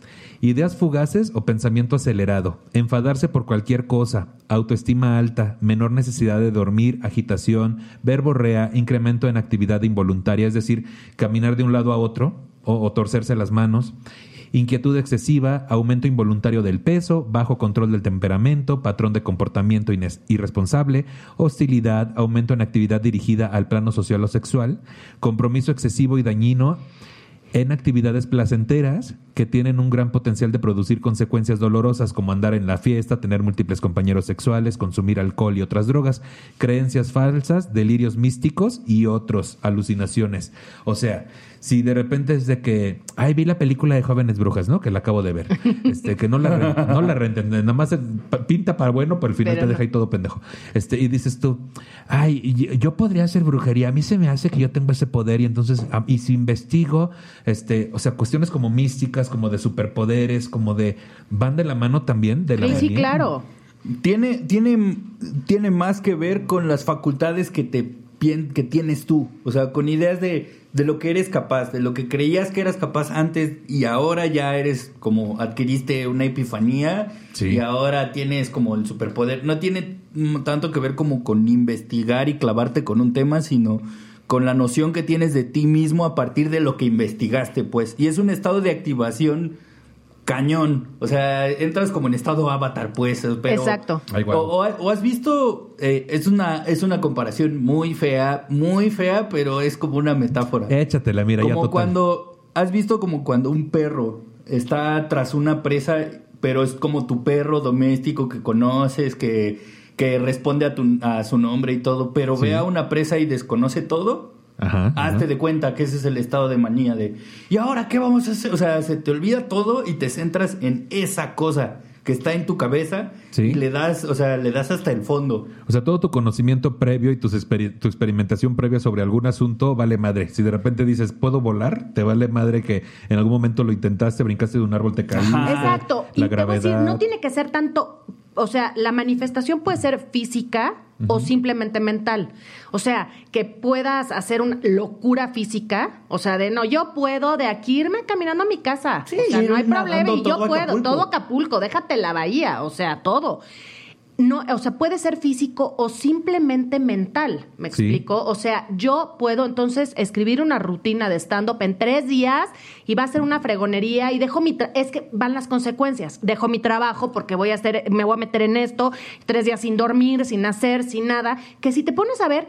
Ideas fugaces o pensamiento acelerado, enfadarse por cualquier cosa, autoestima alta, menor necesidad de dormir, agitación, verborrea, incremento en actividad involuntaria, es decir, caminar de un lado a otro o, o torcerse las manos, inquietud excesiva, aumento involuntario del peso, bajo control del temperamento, patrón de comportamiento irresponsable, hostilidad, aumento en actividad dirigida al plano social o sexual, compromiso excesivo y dañino en actividades placenteras que tienen un gran potencial de producir consecuencias dolorosas como andar en la fiesta, tener múltiples compañeros sexuales, consumir alcohol y otras drogas, creencias falsas, delirios místicos y otros, alucinaciones. O sea, si de repente es de que, ay, vi la película de Jóvenes Brujas, ¿no? Que la acabo de ver. Este, que no la, no la nada más pinta para bueno, pero al final te deja ahí todo pendejo. Este, y dices tú, ay, yo podría hacer brujería, a mí se me hace que yo tengo ese poder y entonces, y si investigo, este, o sea, cuestiones como místicas, como de superpoderes, como de, van de la mano también de la... Sí, sí, claro. Tiene, tiene, tiene más que ver con las facultades que te que tienes tú, o sea, con ideas de, de lo que eres capaz, de lo que creías que eras capaz antes y ahora ya eres como adquiriste una epifanía y ahora tienes como el superpoder. No tiene tanto que ver como con investigar y clavarte con un tema, sino con la noción que tienes de ti mismo a partir de lo que investigaste, pues. Y es un estado de activación cañón. O sea, entras como en estado avatar, pues. Pero, Exacto. O, has visto, eh, es una es una comparación muy fea, muy fea, pero es como una metáfora. Échatela, mira, como ya cuando has visto como cuando un perro está tras una presa, pero es como tu perro doméstico que conoces, que, que responde a, tu, a su nombre y todo, pero ve a una presa y desconoce todo. Ajá, Hazte de cuenta que ese es el estado de manía de, ¿y ahora qué vamos a hacer? O sea, se te olvida todo y te centras en esa cosa que está en tu cabeza y le das, o sea, le das hasta el fondo. O sea, todo tu conocimiento previo y tu, tu experimentación previa sobre algún asunto vale madre. Si de repente dices, ¿puedo volar? Te vale madre que en algún momento lo intentaste, brincaste de un árbol, te caíste. Exacto. La y gravedad. Te voy a decir, no tiene que ser tanto o sea, la manifestación puede ser física o simplemente mental. O sea, que puedas hacer una locura física, o sea, de no, yo puedo de aquí irme caminando a mi casa. Sí, o sea, no hay problema y yo puedo, todo Acapulco, déjate la bahía, o sea, todo no, o sea, puede ser físico o simplemente mental, ¿me explico? O sea, yo puedo entonces escribir una rutina de stand-up en tres días y va a ser una fregonería y dejo mi... es que van las consecuencias. Dejo mi trabajo porque voy a hacer, me voy a meter en esto, tres días sin dormir, sin hacer, sin nada, que si te pones a ver,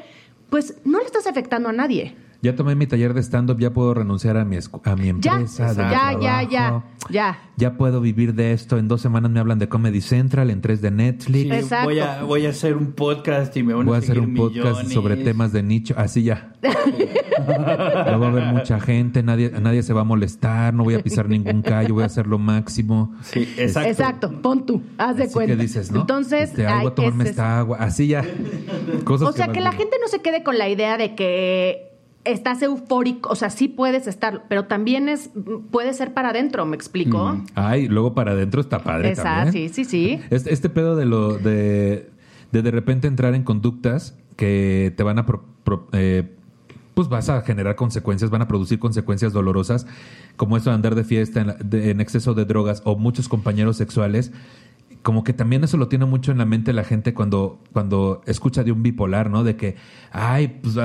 pues no le estás afectando a nadie ya tomé mi taller de stand-up, ya puedo renunciar a mi, a mi empresa. Ya, ya, ya, ya, ya. puedo vivir de esto. En dos semanas me hablan de Comedy Central, en tres de Netflix. Exacto. Voy a, voy a hacer un podcast y me van a, a hacer un podcast sobre temas de nicho. Así ya. no va a haber mucha gente, nadie, nadie se va a molestar, no voy a pisar ningún callo, voy a hacer lo máximo. Sí, exacto. Exacto, pon tú, haz de cuenta. ¿Qué dices, no? Entonces, este, voy a tomarme esta agua. Así ya. Cosas o sea, que la gente no se quede con la idea de que estás eufórico, o sea, sí puedes estar, pero también es puede ser para adentro, ¿me explico? Mm. Ay, luego para adentro está padre Exacto, sí, sí, sí. Este, este, pedo de lo de, de de repente entrar en conductas que te van a eh, pues vas a generar consecuencias, van a producir consecuencias dolorosas, como eso de andar de fiesta en exceso de drogas o muchos compañeros sexuales como que también eso lo tiene mucho en la mente la gente cuando, cuando escucha de un bipolar, ¿no? De que, ay, pues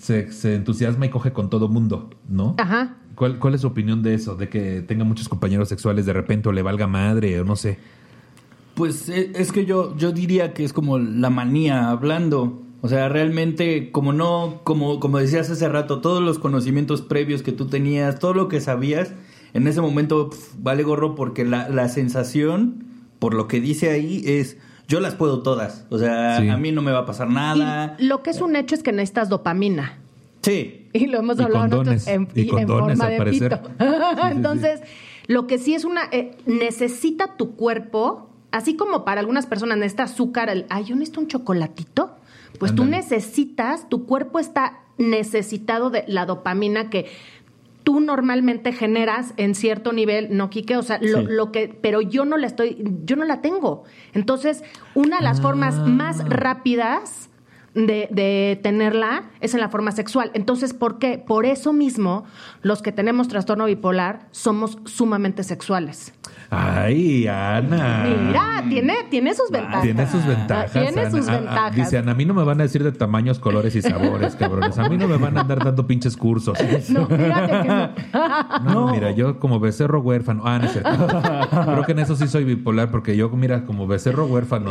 se, entusiasma y coge con todo mundo, ¿no? Ajá. ¿Cuál, ¿Cuál es su opinión de eso? De que tenga muchos compañeros sexuales de repente o le valga madre o no sé. Pues eh, es que yo, yo diría que es como la manía hablando. O sea, realmente, como no, como, como decías hace rato, todos los conocimientos previos que tú tenías, todo lo que sabías, en ese momento vale gorro porque la, la sensación por lo que dice ahí es yo las puedo todas. O sea, a mí no me va a pasar nada. lo que es un hecho es que necesitas dopamina. Sí. Y lo hemos Y hablado condones, nosotros en, y y en condones, forma de parecer. pito. Sí, sí, Entonces, lo que sí es una... eh, necesita tu cuerpo, así como para algunas personas necesita azúcar, el, ay, yo necesito un chocolatito. Pues tú necesitas, tu cuerpo está necesitado de la dopamina que tú normalmente generas en cierto nivel, no Quique, o sea, lo, Sí. lo que, pero yo no la estoy, yo no la tengo. Entonces, una de las formas Ah. más rápidas de, de tenerla es en la forma sexual. Entonces, ¿por qué? Por eso mismo, los que tenemos trastorno bipolar somos sumamente sexuales. Ay, Ana. Mira, tiene, tiene sus ventajas. Tiene sus ventajas. Tiene Ana. sus Ah, ah, ventajas. dice, Ana, a mí no me van a decir de tamaños, colores y sabores, cabrones. A mí no me van a andar dando pinches cursos. No, fíjate que no. No, mira, yo como becerro huérfano. Ah, no es cierto. Creo que en eso sí soy bipolar, porque yo, mira, como becerro huérfano.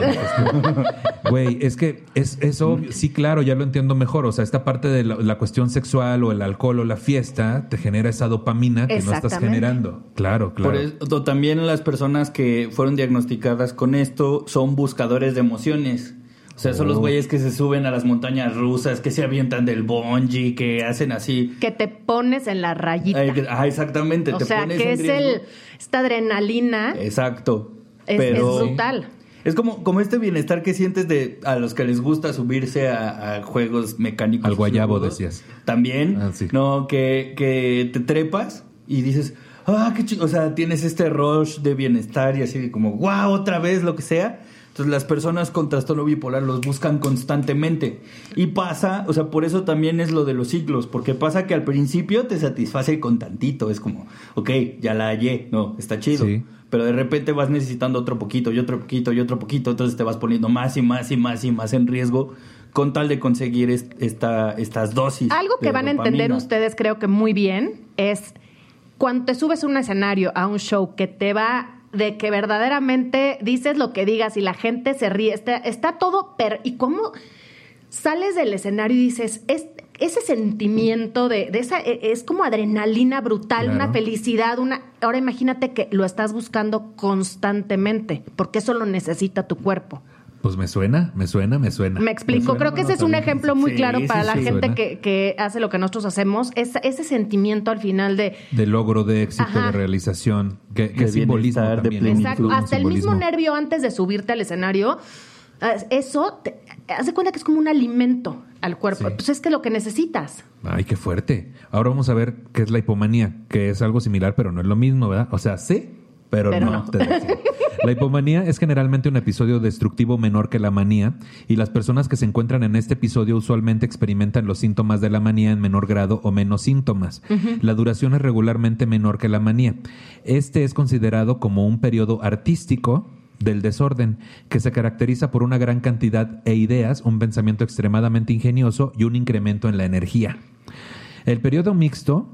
Güey, es que es, es obvio. Sí, claro, ya lo entiendo mejor. O sea, esta parte de la, la cuestión sexual o el alcohol o la fiesta te genera esa dopamina que no estás generando. Claro, claro. Por eso también las personas que fueron diagnosticadas con esto son buscadores de emociones. O sea, son los Oh. güeyes que se suben a las montañas rusas, que se avientan del bungee, que hacen así. Que te pones en la rayita. Ah, exactamente. o te sea, pones que en es el esta adrenalina. Exacto. Es, Pero es brutal. es como, como este bienestar que sientes de a los que les gusta subirse a, a juegos mecánicos. Al guayabo, decías. También. Ah, sí. No, que, que te trepas y dices, ah, qué chido. O sea, tienes este rush de bienestar y así como, wow, otra vez, lo que sea. Entonces las personas con trastorno bipolar los buscan constantemente. Y pasa, o sea, por eso también es lo de los ciclos, porque pasa que al principio te satisface con tantito, es como, ok, ya la hallé, no, está chido. Sí. Pero de repente vas necesitando otro poquito y otro poquito y otro poquito, entonces te vas poniendo más y más y más y más en riesgo con tal de conseguir est- esta, estas dosis. Algo que van a entender dopamina. ustedes, creo que muy bien, es cuando te subes a un escenario, a un show que te va de que verdaderamente dices lo que digas y la gente se ríe, está, está todo, per y cómo sales del escenario y dices, es, ese sentimiento de, de esa, e- es como adrenalina brutal, Claro. una felicidad, una... Ahora imagínate que lo estás buscando constantemente, porque eso lo necesita tu cuerpo. Pues me suena, me suena, me suena. Me explico, suena, creo que no, ese es un ejemplo muy Sí, claro sí, para la sí. gente que, que hace lo que nosotros hacemos, es, ese sentimiento al final de... De logro, de éxito, Ajá. de realización. Que, que De simbolismo también. hasta el mismo nervio antes de subirte al escenario, eso, te, haz de cuenta que es como un alimento al cuerpo. Sí. Pues es que lo que necesitas. Ay, qué fuerte. Ahora vamos a ver qué es la hipomanía, que es algo similar, pero no es lo mismo, ¿verdad? O sea, sí, pero, Pero no. no. te. La hipomanía es generalmente un episodio destructivo menor que la manía y las personas que se encuentran en este episodio usualmente experimentan los síntomas de la manía en menor grado o menos síntomas. La duración es regularmente menor que la manía. Este es considerado como un periodo artístico del desorden, que se caracteriza por una gran cantidad de ideas, un pensamiento extremadamente ingenioso y un incremento en la energía. El periodo mixto,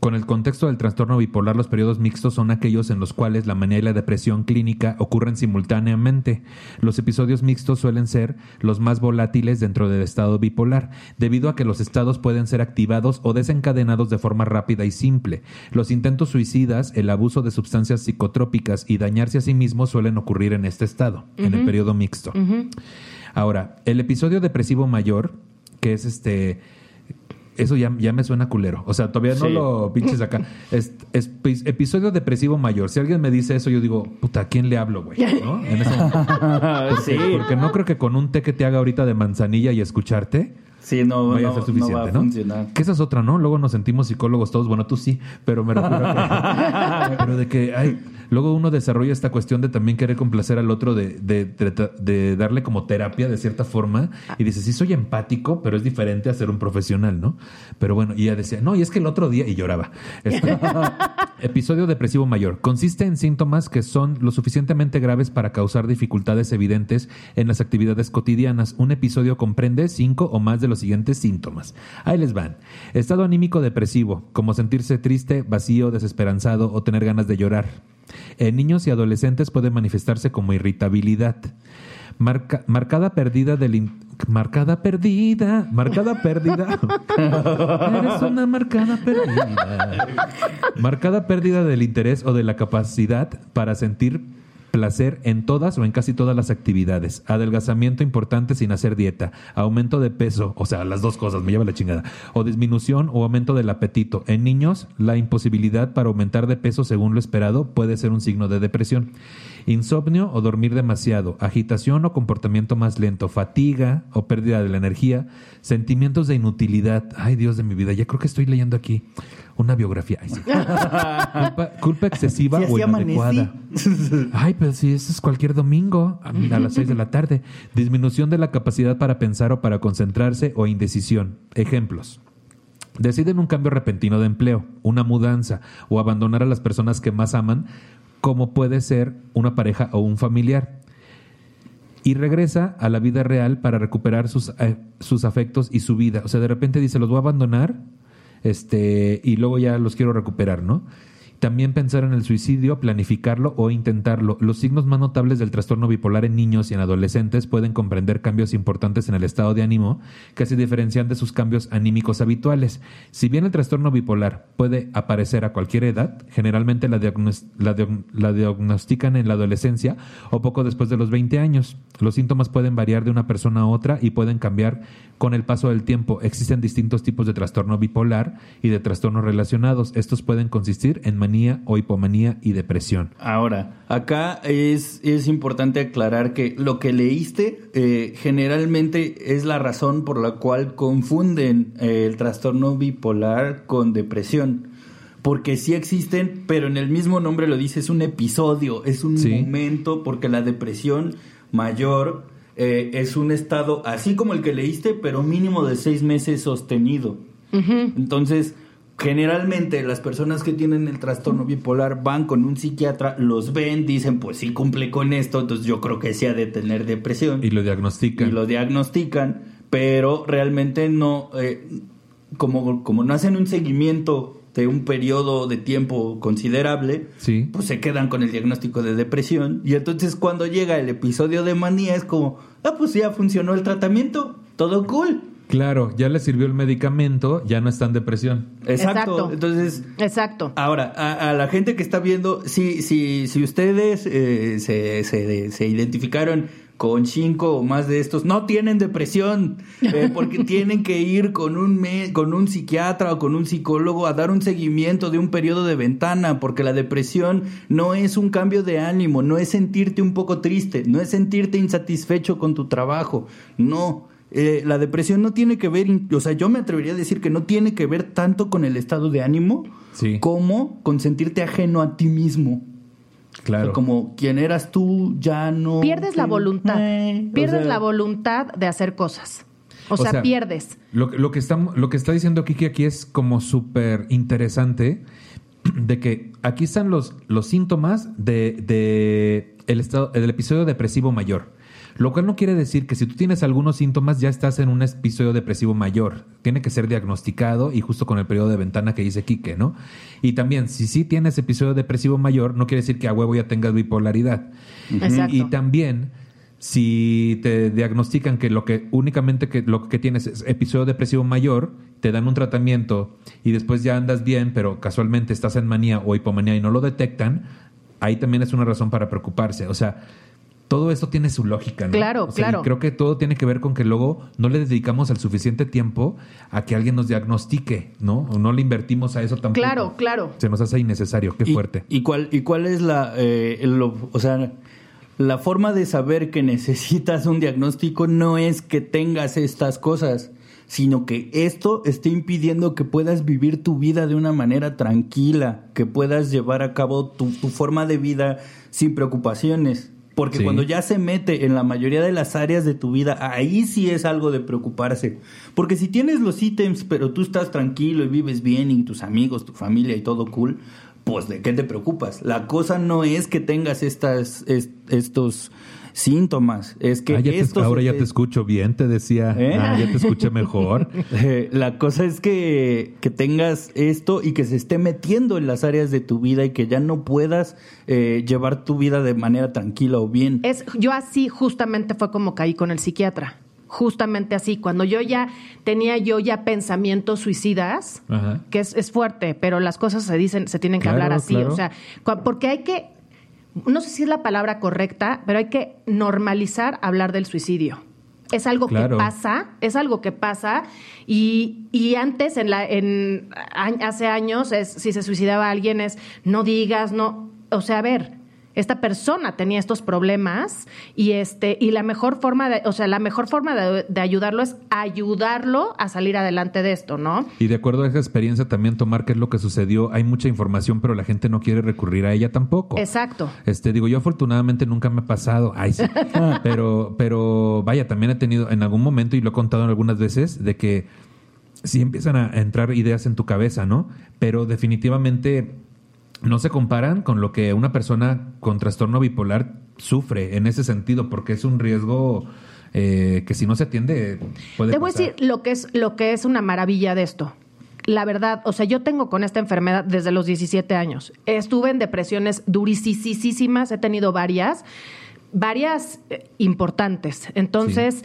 con el contexto del trastorno bipolar, los periodos mixtos son aquellos en los cuales la manía y la depresión clínica ocurren simultáneamente. Los episodios mixtos suelen ser los más volátiles dentro del estado bipolar, debido a que los estados pueden ser activados o desencadenados de forma rápida y simple. Los intentos suicidas, el abuso de sustancias psicotrópicas y dañarse a sí mismos suelen ocurrir en este estado, en el periodo mixto. Ahora, el episodio depresivo mayor, que es este. Eso ya, ya me suena culero. O sea, todavía no Sí. lo pinches acá. Es, es- pis- episodio depresivo mayor. Si alguien me dice eso, yo digo, puta, ¿a quién le hablo, güey? ¿No? En ese momento. Porque, sí. porque no creo que con un té que te haga ahorita de manzanilla y escucharte Sí, no, vaya no, a ser no suficiente, va a ¿no? funcionar. Que esa es otra, ¿no? Luego nos sentimos psicólogos todos. Bueno, tú sí, pero me refiero a que... pero de que, ay, luego uno desarrolla esta cuestión de también querer complacer al otro, de, de, de- de darle como terapia de cierta forma. Y dice, sí, soy empático, pero es diferente a ser un profesional, ¿no? Pero bueno, y ella decía, no, y es que el otro día... Y lloraba. Este, episodio depresivo mayor. Consiste en síntomas que son lo suficientemente graves para causar dificultades evidentes en las actividades cotidianas. Un episodio comprende cinco o más de los siguientes síntomas. Ahí les van. Estado anímico depresivo, como sentirse triste, vacío, desesperanzado o tener ganas de llorar. En niños y adolescentes puede manifestarse como irritabilidad. Marca- marcada pérdida del in- marcada perdida, marcada pérdida. Eres una marcada perdida. Marcada pérdida del interés o de la capacidad para sentir placer en todas o en casi todas las actividades, adelgazamiento importante sin hacer dieta, aumento de peso, o sea, las dos cosas, me lleva la chingada, o disminución o aumento del apetito. En niños, la imposibilidad para aumentar de peso según lo esperado puede ser un signo de depresión. Insomnio o dormir demasiado, agitación o comportamiento más lento, fatiga o pérdida de la energía, sentimientos de inutilidad. Ay, Dios de mi vida, ya creo que estoy leyendo aquí una biografía. Ay, sí. culpa, culpa excesiva o inadecuada. Ay, pero si eso es cualquier domingo a a las 6 de la tarde. Disminución de la capacidad para pensar o para concentrarse o indecisión. Ejemplos. Deciden un cambio repentino de empleo, una mudanza o abandonar a las personas que más aman, como puede ser una pareja o un familiar. Y regresa a la vida real para recuperar sus, eh, sus afectos y su vida. O sea, de repente dice, los voy a abandonar este, y luego ya los quiero recuperar, ¿no? También pensar en el suicidio, planificarlo o intentarlo. Los signos más notables del trastorno bipolar en niños y en adolescentes pueden comprender cambios importantes en el estado de ánimo que se diferencian de sus cambios anímicos habituales. Si bien el trastorno bipolar puede aparecer a cualquier edad, generalmente la, diagnos- la diag- la diagnostican en la adolescencia o poco después de los 20 años. Los síntomas pueden variar de una persona a otra y pueden cambiar con el paso del tiempo. Existen distintos tipos de trastorno bipolar y de trastornos relacionados. Estos pueden consistir en o hipomanía y depresión. Ahora, acá es, es importante aclarar que lo que leíste eh, generalmente es la razón por la cual confunden eh, el trastorno bipolar con depresión. Porque sí existen, pero en el mismo nombre lo dice, es un episodio, es un Sí. momento, porque la depresión mayor eh, es un estado así como el que leíste, pero mínimo de seis meses sostenido. Entonces, generalmente las personas que tienen el trastorno bipolar van con un psiquiatra, los ven, dicen, pues sí cumple con esto, entonces yo creo que sí ha de tener depresión. Y lo diagnostican. Y lo diagnostican, pero realmente no, eh, como, como no hacen un seguimiento de un periodo de tiempo considerable, Sí. pues se quedan con el diagnóstico de depresión. Y entonces cuando llega el episodio de manía es como, ah, pues ya funcionó el tratamiento, todo cool. Claro, ya le sirvió el medicamento, ya no está en depresión. Exacto. Exacto. Entonces, Exacto. Ahora, a, a la gente que está viendo, si, si, si ustedes eh, se, se, se identificaron con cinco o más de estos, no tienen depresión, eh, porque tienen que ir con un, me- con un psiquiatra o con un psicólogo a dar un seguimiento de un periodo de ventana, porque la depresión no es un cambio de ánimo, no es sentirte un poco triste, no es sentirte insatisfecho con tu trabajo, no. Eh, la depresión no tiene que ver, o sea, yo me atrevería a decir que no tiene que ver tanto con el estado de ánimo Sí. como con sentirte ajeno a ti mismo. O Claro. sea, como quien eras tú ya no. Pierdes la voluntad. Eh, o Pierdes sea, la voluntad de hacer cosas. O, O sea, sea, pierdes. Lo, que- lo que está, lo que está diciendo Kiki aquí es como súper interesante de que aquí están los, los síntomas de, de el estado, del episodio depresivo mayor. Lo cual no quiere decir que si tú tienes algunos síntomas ya estás en un episodio depresivo mayor. Tiene que ser diagnosticado y justo con el periodo de ventana que dice Quique, ¿no? Y también, si sí tienes episodio depresivo mayor, no quiere decir que a huevo ya tengas bipolaridad. Exacto. Y también, si te diagnostican que lo que únicamente que lo que tienes es episodio depresivo mayor, te dan un tratamiento y después ya andas bien, pero casualmente estás en manía o hipomanía y no lo detectan, ahí también es una razón para preocuparse. O sea, todo esto tiene su lógica, ¿no? Claro, O sea, y claro. creo que todo tiene que ver con que luego no le dedicamos el suficiente tiempo a que alguien nos diagnostique, ¿no? O no le invertimos a eso tampoco. Claro, claro. Se nos hace innecesario, qué y- fuerte. ¿Y, cuál, y cuál es la. eh, lo- o sea, la forma de saber que necesitas un diagnóstico no es que tengas estas cosas, sino que esto esté impidiendo que puedas vivir tu vida de una manera tranquila, que puedas llevar a cabo tu, tu forma de vida sin preocupaciones. Porque Sí. cuando ya se mete en la mayoría de las áreas de tu vida, ahí sí es algo de preocuparse. Porque si tienes los ítems, pero tú estás tranquilo y vives bien y tus amigos, tu familia y todo cool, pues de qué te preocupas. La cosa no es que tengas estas, est- estos síntomas, es que Ah, ya te- estos- ahora ya eh, te escucho bien, te decía. ¿Eh? Ah, ya te escuché mejor. eh, la cosa es que, que tengas esto y que se esté metiendo en las áreas de tu vida y que ya no puedas eh, llevar tu vida de manera tranquila o bien. Es, yo así justamente fue como caí con el psiquiatra. Justamente así. Cuando yo ya tenía yo ya pensamientos suicidas, Ajá. que es, es fuerte, pero las cosas se dicen, se tienen que Claro, hablar así. claro. O sea, porque hay que. No sé si es la palabra correcta, pero hay que normalizar hablar del suicidio. Es algo Claro. que pasa, es algo que pasa y, y antes, en la, en, hace años, es, si se suicidaba alguien es no digas, no, o sea, a ver, esta persona tenía estos problemas y este y la mejor forma de, o sea, la mejor forma de, de ayudarlo es ayudarlo a salir adelante de esto, ¿no? Y de acuerdo a esa experiencia también tomar qué es lo que sucedió. Hay mucha información, pero la gente no quiere recurrir a ella tampoco. Exacto. Este, digo, yo afortunadamente nunca me ha pasado. Ay, sí. pero, pero vaya, también he tenido en algún momento, y lo he contado algunas veces, de que sí empiezan a entrar ideas en tu cabeza, ¿no? Pero definitivamente no se comparan con lo que una persona con trastorno bipolar sufre en ese sentido, porque es un riesgo eh, que si no se atiende puede Te voy a decir lo que es lo que es una maravilla de esto. La verdad, o sea, yo tengo con esta enfermedad desde los 17 años. Estuve en depresiones durisísimas, he tenido varias, varias eh, importantes. Entonces,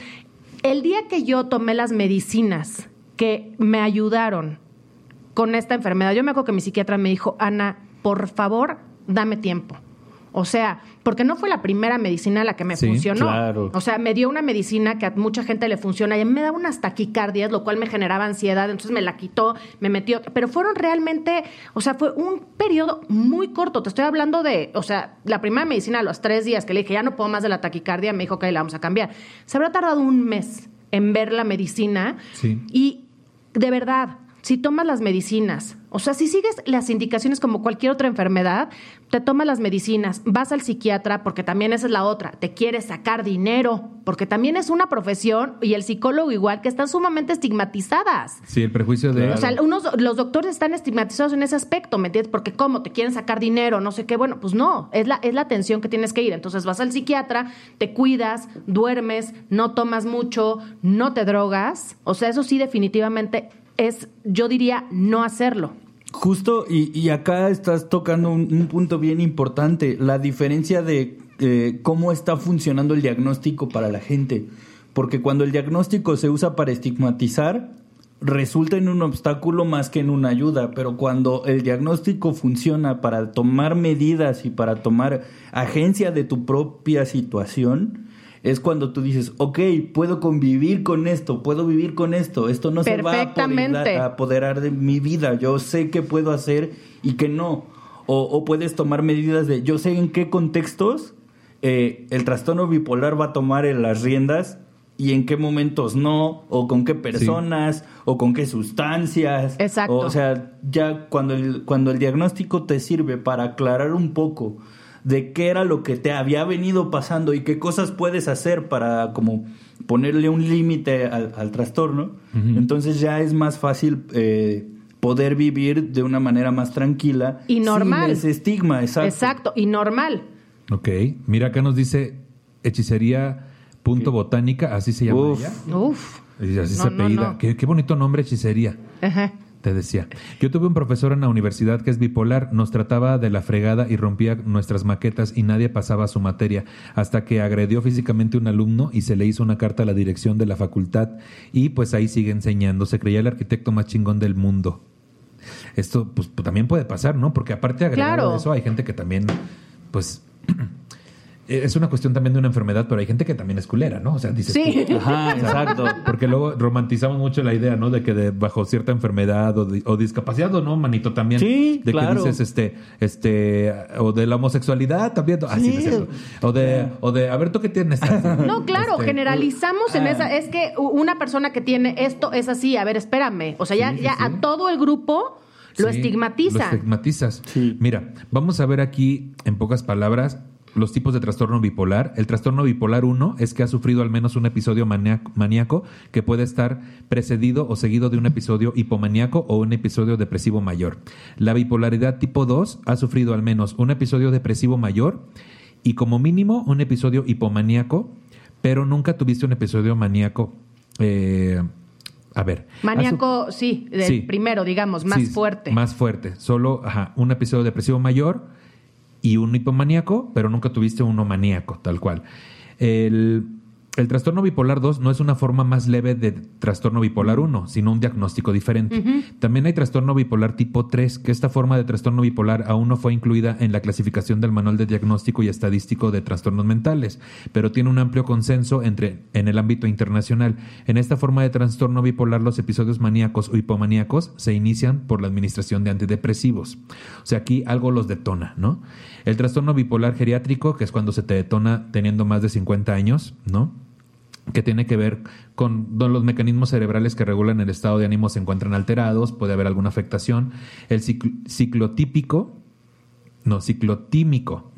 el día que yo tomé las medicinas que me ayudaron con esta enfermedad, yo me acuerdo que mi psiquiatra me dijo, Ana, por favor, dame tiempo. O sea, porque no fue la primera medicina la que me Sí, funcionó. claro. O sea, me dio una medicina que a mucha gente le funciona y me daba unas taquicardias, lo cual me generaba ansiedad, entonces me la quitó, me metió, pero fueron realmente, o sea, fue un periodo muy corto. Te estoy hablando de, o sea, la primera medicina a los tres días que le dije, ya no puedo más de la taquicardia, me dijo que la vamos a cambiar. Se habrá tardado un mes en ver la medicina Sí. y de verdad, si tomas las medicinas, o sea, si sigues las indicaciones como cualquier otra enfermedad, te tomas las medicinas, vas al psiquiatra, porque también esa es la otra, te quieres sacar dinero, porque también es una profesión, y el psicólogo igual, que están sumamente estigmatizadas. Sí, el prejuicio de... O sea, unos, los doctores están estigmatizados en ese aspecto, ¿me entiendes? Porque cómo te quieren sacar dinero, no sé qué. Bueno, pues no, es la, es la atención que tienes que ir. Entonces vas al psiquiatra, te cuidas, duermes, no tomas mucho, no te drogas. O sea, eso sí definitivamente es, yo diría, no hacerlo. Justo, y, y acá estás tocando un, un punto bien importante, la diferencia de eh, cómo está funcionando el diagnóstico para la gente. Porque cuando el diagnóstico se usa para estigmatizar, resulta en un obstáculo más que en una ayuda, pero cuando el diagnóstico funciona para tomar medidas y para tomar agencia de tu propia situación, es cuando tú dices, ok, puedo convivir con esto, puedo vivir con esto, esto no se va a Perfectamente. apoderar, a apoderar de mi vida, yo sé qué puedo hacer y qué no. O, o puedes tomar medidas de, yo sé en qué contextos eh, el trastorno bipolar va a tomar en las riendas y en qué momentos no, o con qué personas, o con qué sustancias. Exacto. O sea, ya cuando el, cuando el diagnóstico te sirve para aclarar un poco de qué era lo que te había venido pasando y qué cosas puedes hacer para como ponerle un límite al, al trastorno, entonces ya es más fácil eh, poder vivir de una manera más tranquila. Y normal. Sin ese estigma, exacto. Exacto, y normal. Ok, mira acá nos dice hechicería punto botánica, así se llama Uf. ella. Uf. Así No, se no, apellida. no. Qué, qué bonito nombre, hechicería. Ajá. Te decía. Yo tuve un profesor en la universidad que es bipolar, nos trataba de la fregada y rompía nuestras maquetas y nadie pasaba su materia, hasta que agredió físicamente a un alumno y se le hizo una carta a la dirección de la facultad y pues ahí sigue enseñando. Se creía el arquitecto más chingón del mundo. Esto pues también puede pasar, ¿no? Porque aparte agregado Claro. a eso hay gente que también pues es una cuestión también de una enfermedad, pero hay gente que también es culera, ¿no? O sea, dices Sí. tú, Ajá, exacto. porque luego romantizamos mucho la idea, ¿no? De que de, bajo cierta enfermedad o, o discapacidad o no, manito, también. Sí, de claro. que dices, este, este, o de la homosexualidad también. Así Sí. es cierto. O de, o de, a ver, ¿tú qué tienes? No, claro, Este, generalizamos en ah. esa. Es que una persona que tiene esto es así. A ver, espérame. O sea, ya, Sí, sí, ya sí. a todo el grupo lo Sí, estigmatizan. Lo estigmatizas. Sí. Mira, vamos a ver aquí, en pocas palabras, los tipos de trastorno bipolar. El trastorno bipolar 1 es que ha sufrido al menos un episodio maníaco, que puede estar precedido o seguido de un episodio hipomaníaco o un episodio depresivo mayor. La bipolaridad tipo 2 ha sufrido al menos un episodio depresivo mayor y como mínimo un episodio hipomaníaco, pero nunca tuviste un episodio maníaco. eh, a ver. Maníaco, sí, del Sí. primero, digamos, más Sí, fuerte. Más fuerte. Solo ajá, un episodio depresivo mayor y un hipomaníaco, pero nunca tuviste uno maníaco, tal cual. El, el trastorno bipolar 2 no es una forma más leve de trastorno bipolar 1, sino un diagnóstico diferente. También hay trastorno bipolar tipo 3, que esta forma de trastorno bipolar aún no fue incluida en la clasificación del Manual de Diagnóstico y Estadístico de Trastornos Mentales, pero tiene un amplio consenso entre, en el ámbito internacional. En esta forma de trastorno bipolar, los episodios maníacos o hipomaníacos se inician por la administración de antidepresivos. O sea, aquí algo los detona, ¿no? El trastorno bipolar geriátrico, que es cuando se te detona teniendo más de 50 años, ¿no? que tiene que ver con los mecanismos cerebrales que regulan el estado de ánimo se encuentran alterados, puede haber alguna afectación. El ciclotípico, no, ciclotímico,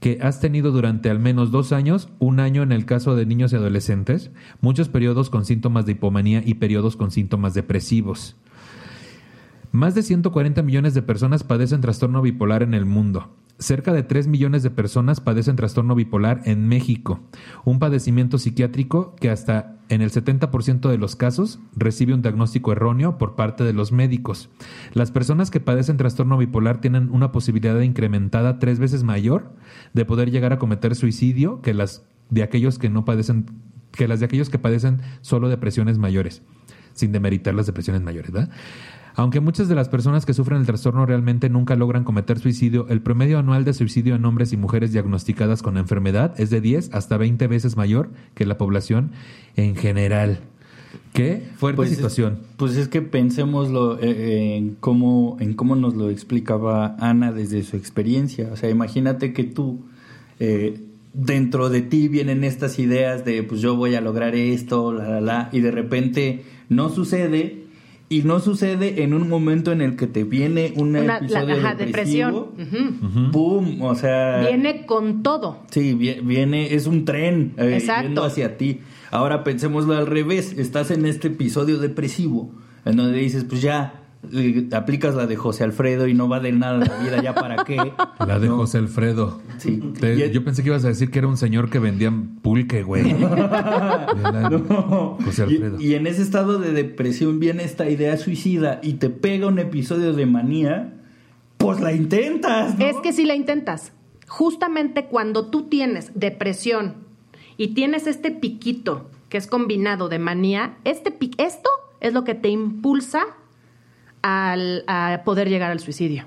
que has tenido durante al menos dos años, un año en el caso de niños y adolescentes, muchos periodos con síntomas de hipomanía y periodos con síntomas depresivos. Más de 140 millones de personas padecen trastorno bipolar en el mundo. Cerca de 3 millones de personas padecen trastorno bipolar en México, un padecimiento psiquiátrico que hasta en el 70% de los casos recibe un diagnóstico erróneo por parte de los médicos. Las personas que padecen trastorno bipolar tienen una posibilidad incrementada tres veces mayor de poder llegar a cometer suicidio que las de aquellos que no padecen que las de aquellos que padecen solo depresiones mayores, sin demeritar las depresiones mayores, ¿verdad? Aunque muchas de las personas que sufren el trastorno realmente nunca logran cometer suicidio, el promedio anual de suicidio en hombres y mujeres diagnosticadas con la enfermedad es de 10 hasta 20 veces mayor que la población en general. Qué fuerte pues situación. pues es que pensémoslo eh, eh, en, cómo, en cómo nos lo explicaba Ana desde su experiencia. O sea, imagínate que tú, eh, dentro de ti vienen estas ideas de, pues yo voy a lograr esto, la, la, la, y de repente no sucede y no sucede en un momento en el que te viene una, episodio la, depresión. ¡Pum! O sea... Viene con todo. Sí, viene, es un tren eh, yendo hacia ti. Ahora pensémoslo al revés. Estás en este episodio depresivo, en donde dices, pues ya, aplicas la de José Alfredo y no va de nada la vida, ¿ya para qué? La de José Alfredo. Sí. yo pensé que ibas a decir que era un señor que vendía pulque, güey. José Alfredo. Y, en ese estado de depresión viene esta idea suicida y te pega un episodio de manía, pues la intentas. Es que si la intentas. Justamente cuando tú tienes depresión y tienes este piquito que es combinado de manía, este esto es lo que te impulsa al, a poder llegar al suicidio.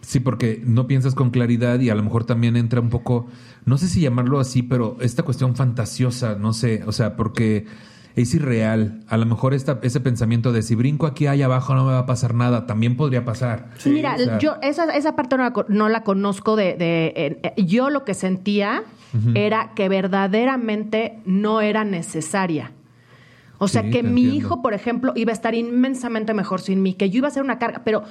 Sí, porque no piensas con claridad y a lo mejor también entra un poco, no sé si llamarlo así, pero esta cuestión fantasiosa, no sé, o sea, porque es irreal. A lo mejor esta, ese pensamiento de si brinco aquí allá abajo no me va a pasar nada, también podría pasar. Mira, yo esa, esa parte no la, conozco de... de yo lo que sentía era que verdaderamente no era necesaria. O sea, que mi hijo, por ejemplo, iba a estar inmensamente mejor sin mí, que yo iba a ser una carga, pero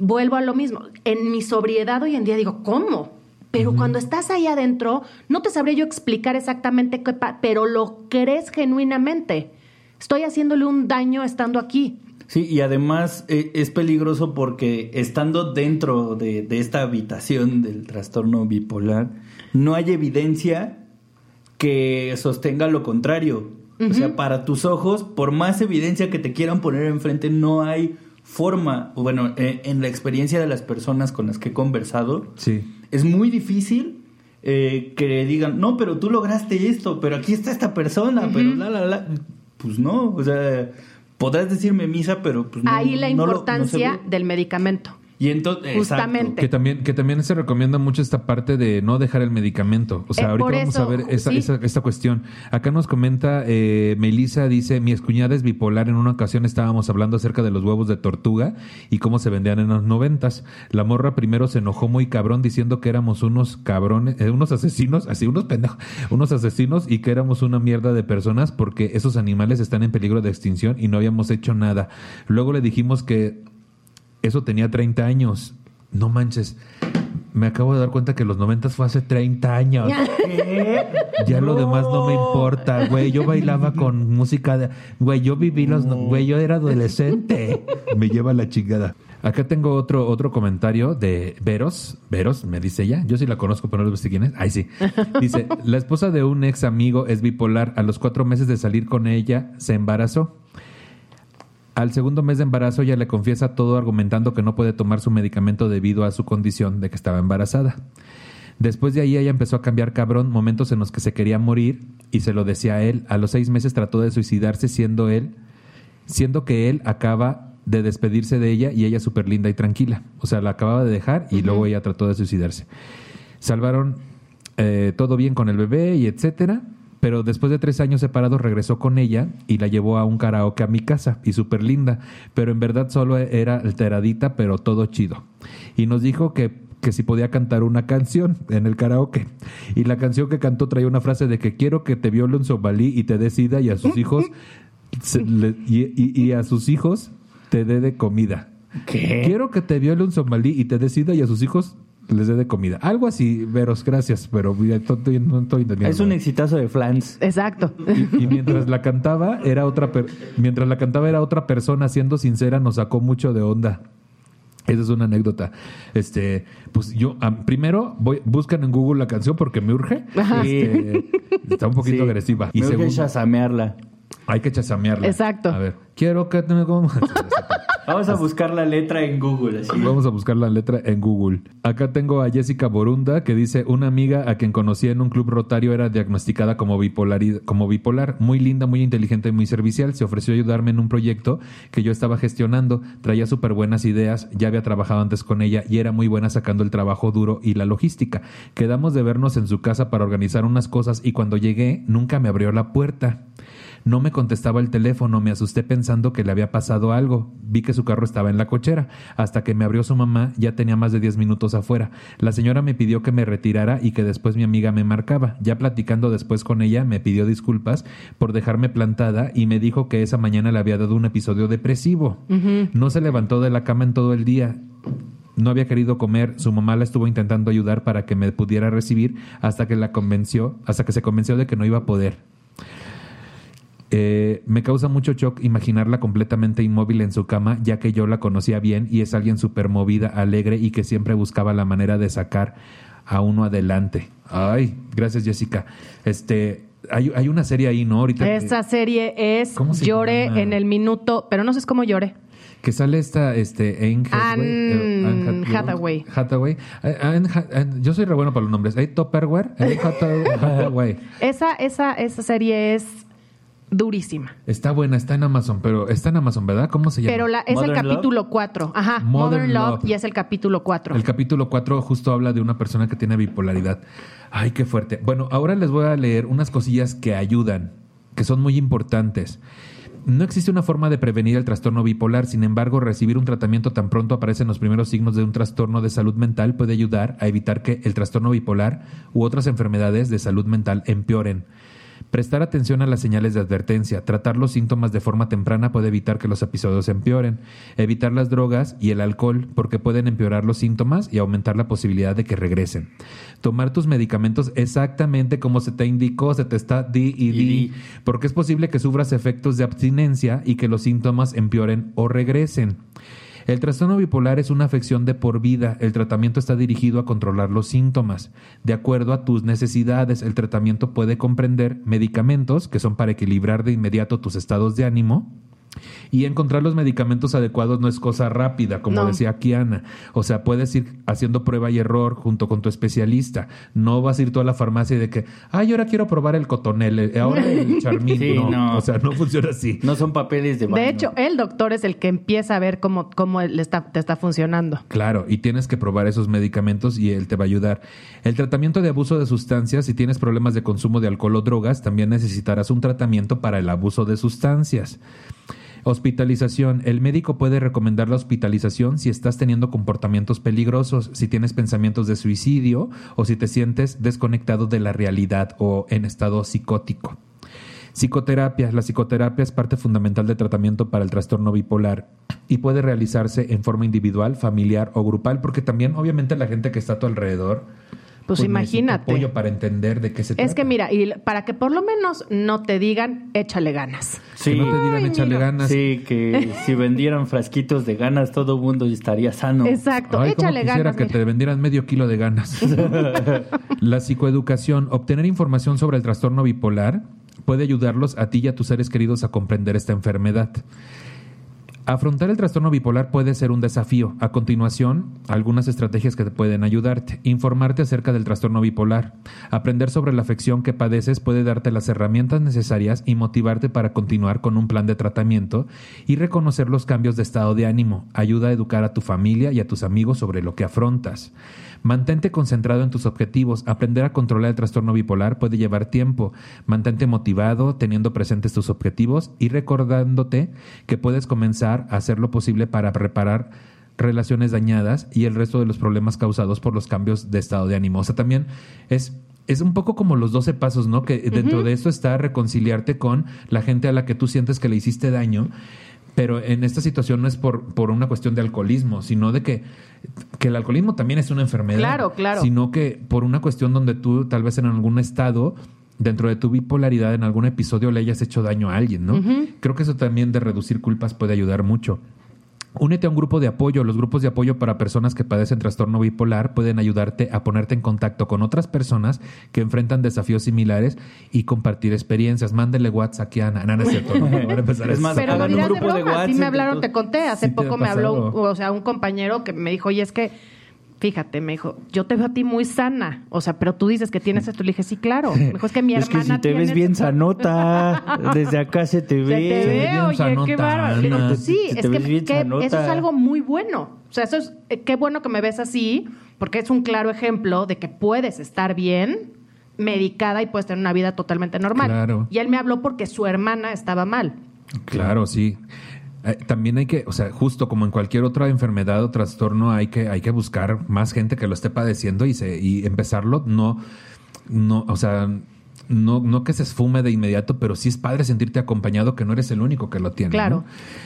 vuelvo a lo mismo. En mi sobriedad hoy en día digo, ¿cómo? Pero cuando estás ahí adentro, no te sabría yo explicar exactamente qué, pero lo crees genuinamente. Estoy haciéndole un daño estando aquí. Sí, y además eh, es peligroso porque estando dentro de, de, esta habitación del trastorno bipolar, no hay evidencia que sostenga lo contrario. O sea, para tus ojos, por más evidencia que te quieran poner enfrente, no hay forma, bueno, eh, en la experiencia de las personas con las que he conversado, sí. es muy difícil eh, que digan, no, pero tú lograste esto, pero aquí está esta persona, pero la, la, la. Pues no, o sea, podrás decirme misa, pero pues no. Ahí la importancia del medicamento. Y entonces, justamente. Que también, que también se recomienda mucho esta parte de no dejar el medicamento. O sea, eh, ahorita vamos a ver esa, esta cuestión. Acá nos comenta eh, Melissa, dice, mi escuñada es bipolar. En una ocasión estábamos hablando acerca de los huevos de tortuga y cómo se vendían en los noventas. La morra primero se enojó muy cabrón diciendo que éramos unos cabrones, eh, unos asesinos, así, unos pendejos, unos asesinos y que éramos una mierda de personas porque esos animales están en peligro de extinción y no habíamos hecho nada. Luego le dijimos que eso tenía 30 años. No manches. Me acabo de dar cuenta que los 90 fue hace 30 años. Ya lo demás no me importa, güey. Yo bailaba con música de... Güey, yo viví los... Güey, yo era adolescente. Me lleva la chingada. Acá tengo otro, otro comentario de Veros. Veros, me dice ella. Yo sí la conozco, pero no sé quién es. Ay, sí. Dice, la esposa de un ex amigo es bipolar. A los cuatro meses de salir con ella, se embarazó. Al segundo mes de embarazo ella le confiesa todo argumentando que no puede tomar su medicamento debido a su condición de que estaba embarazada. Después de ahí ella empezó a cambiar cabrón, momentos en los que se quería morir y se lo decía a él. A los seis meses trató de suicidarse siendo él, siendo que él acaba de despedirse de ella y ella súper linda y tranquila. O sea, la acababa de dejar y luego ella trató de suicidarse. Salvaron eh, todo bien con el bebé y etcétera. Pero después de tres años separados regresó con ella y la llevó a un karaoke a mi casa y súper linda, pero en verdad solo era alteradita, pero todo chido. Y nos dijo que que si podía cantar una canción en el karaoke. Y la canción que cantó traía una frase de que quiero que te viole un somalí y te decida y a sus hijos se le- y, y- y a sus hijos te dé de comida. ¿Qué? Quiero que te viole un somalí y te decida y a sus hijos les dé de comida. Algo así, Veros, gracias, pero no estoy entendiendo. Es un exitazo de flans. Exacto. Y, y mientras la cantaba era otra per- mientras la cantaba era otra persona siendo sincera nos sacó mucho de onda esa es una anécdota este pues yo am, primero voy buscan en Google la canción porque me urge Ajá. Este, está un poquito Sí. agresiva y Me urge segundo chasamearla. Hay que chasamearla Exacto. a ver quiero que te me comas. Vamos a buscar la letra en Google. Así. Vamos a buscar la letra en Google. Acá tengo a Jessica Borunda que dice, una amiga a quien conocí en un club rotario era diagnosticada como, bipolaridad, como bipolar, muy linda, muy inteligente y muy servicial. Se ofreció a ayudarme en un proyecto que yo estaba gestionando. Traía súper buenas ideas, ya había trabajado antes con ella y era muy buena sacando el trabajo duro y la logística. Quedamos de vernos en su casa para organizar unas cosas y cuando llegué nunca me abrió la puerta. No me contestaba el teléfono, me asusté pensando que le había pasado algo. Vi que su carro estaba en la cochera. Hasta que me abrió su mamá, ya tenía más de 10 minutos afuera. La señora me pidió que me retirara y que después mi amiga me marcaba. Ya platicando después con ella, me pidió disculpas por dejarme plantada y me dijo que esa mañana le había dado un episodio depresivo. No se levantó de la cama en todo el día. No había querido comer, su mamá la estuvo intentando ayudar para que me pudiera recibir hasta que la convenció, hasta que se convenció de que no iba a poder. Eh, me causa mucho shock imaginarla completamente inmóvil en su cama, ya que yo la conocía bien y es alguien súper movida, alegre y que siempre buscaba la manera de sacar a uno adelante. Ay, gracias Jessica. Este, hay, hay una serie ahí, ¿no? Ahorita Esta serie es ¿Cómo se Llore llama? en el minuto, pero no sé cómo llore. que sale esta, este, Anne Hathaway. eh, Anne Hath- Hathaway. Hathaway. Eh, Anne Ha- Anne- yo soy re bueno para los nombres. ¿Hay Tupperware? Anne Hathaway. Esa, esa, esa serie es durísima. Está buena, está en Amazon, pero está en Amazon, ¿verdad? ¿Cómo se llama? Pero la, es Modern el capítulo 4. Ajá. Modern Modern, Love, Love. y es el capítulo 4. El capítulo 4 justo habla de una persona que tiene bipolaridad. Ay, qué fuerte. Bueno, ahora les voy a leer unas cosillas que ayudan, que son muy importantes. No existe una forma de prevenir el trastorno bipolar, sin embargo, recibir un tratamiento tan pronto aparecen los primeros signos de un trastorno de salud mental puede ayudar a evitar que el trastorno bipolar u otras enfermedades de salud mental empeoren. Prestar atención a las señales de advertencia, tratar los síntomas de forma temprana puede evitar que los episodios empeoren. Evitar las drogas y el alcohol porque pueden empeorar los síntomas y aumentar la posibilidad de que regresen. Tomar tus medicamentos exactamente como se te indicó, se te está di y di, di. porque es posible que sufras efectos de abstinencia y que los síntomas empeoren o regresen. El trastorno bipolar es una afección de por vida. El tratamiento está dirigido a controlar los síntomas. De acuerdo a tus necesidades, el tratamiento puede comprender medicamentos, que son para equilibrar de inmediato tus estados de ánimo, y encontrar los medicamentos adecuados no es cosa rápida, como No. decía Kiana. O sea, puedes ir haciendo prueba y error junto con tu especialista. No vas a ir tú a la farmacia y de que, ay, ahora quiero probar el cotonel, eh, ahora el charmín. Sí, no, no. o sea, no funciona así. No son papeles de baño. De hecho, el doctor es el que empieza a ver cómo, cómo le está, te está funcionando. Claro, y tienes que probar esos medicamentos y él te va a ayudar. El tratamiento de abuso de sustancias, si tienes problemas de consumo de alcohol o drogas, también necesitarás un tratamiento para el abuso de sustancias. Hospitalización. El médico puede recomendar la hospitalización si estás teniendo comportamientos peligrosos, si tienes pensamientos de suicidio o si te sientes desconectado de la realidad o en estado psicótico. Psicoterapia. La psicoterapia es parte fundamental del tratamiento para el trastorno bipolar y puede realizarse en forma individual, familiar o grupal, porque también obviamente la gente que está a tu alrededor Pues, imagínate. apoyo para entender de qué se trata. Es que mira, y para que por lo menos no te digan, échale ganas. Sí. Que no te digan échale ganas. Sí, que si vendieran frasquitos de ganas, todo el mundo estaría sano. Exacto, Ay, cómo échale quisiera ganas. que mira. te vendieran medio kilo de ganas. la psicoeducación, obtener información sobre el trastorno bipolar puede ayudarlos a ti y a tus seres queridos a comprender esta enfermedad. Afrontar el trastorno bipolar puede ser un desafío. A continuación, algunas estrategias que te pueden ayudarte. Informarte acerca del trastorno bipolar. Aprender sobre la afección que padeces puede darte las herramientas necesarias y motivarte para continuar con un plan de tratamiento y reconocer los cambios de estado de ánimo. Ayuda a educar a tu familia y a tus amigos sobre lo que afrontas. Mantente concentrado en tus objetivos. Aprender a controlar el trastorno bipolar puede llevar tiempo. Mantente motivado, teniendo presentes tus objetivos y recordándote que puedes comenzar a hacer lo posible para reparar relaciones dañadas y el resto de los problemas causados por los cambios de estado de ánimo. O sea, también es es un poco como los 12 pasos, ¿no? Que dentro de eso está reconciliarte con la gente a la que tú sientes que le hiciste daño pero en esta situación no es por, por una cuestión de alcoholismo, sino de que, que el alcoholismo también es una enfermedad. Claro, claro. Sino que por una cuestión donde tú tal vez en algún estado dentro de tu bipolaridad en algún episodio le hayas hecho daño a alguien, ¿no? Creo que eso también de reducir culpas puede ayudar mucho. Únete a un grupo de apoyo. Los grupos de apoyo para personas que padecen trastorno bipolar pueden ayudarte a ponerte en contacto con otras personas que enfrentan desafíos similares y compartir experiencias. Mándele WhatsApp aquí a Ana. No, no es cierto. No, van a empezar Es más, Pero hagan lo un dirás de grupo de broma. Sí WhatsApp me hablaron, te conté. Hace Sí poco me habló, pasado. o sea, un compañero que me dijo, oye, es que, fíjate, me dijo, yo te veo a ti muy sana. O sea, pero tú dices que tienes esto. Le dije, sí, claro. Me dijo, es que mi Es que hermana si te tiene ves bien esto". sanota, desde acá se te Se ve. te ve, bien oye, qué bárbaro. Sí, Se te es que, que eso es algo muy bueno. O sea, eso es, eh, qué bueno que me ves así, porque es un claro ejemplo de que puedes estar bien, medicada y puedes tener una vida totalmente normal. Claro. Y él me habló porque su hermana estaba mal. Claro, sí. Eh, también hay que, o sea, justo como en cualquier otra enfermedad o trastorno, hay que, hay que buscar más gente que lo esté padeciendo y, se, y empezarlo, no, no, o sea, no, no que se esfume de inmediato, pero sí es padre sentirte acompañado que no eres el único que lo tiene. Claro.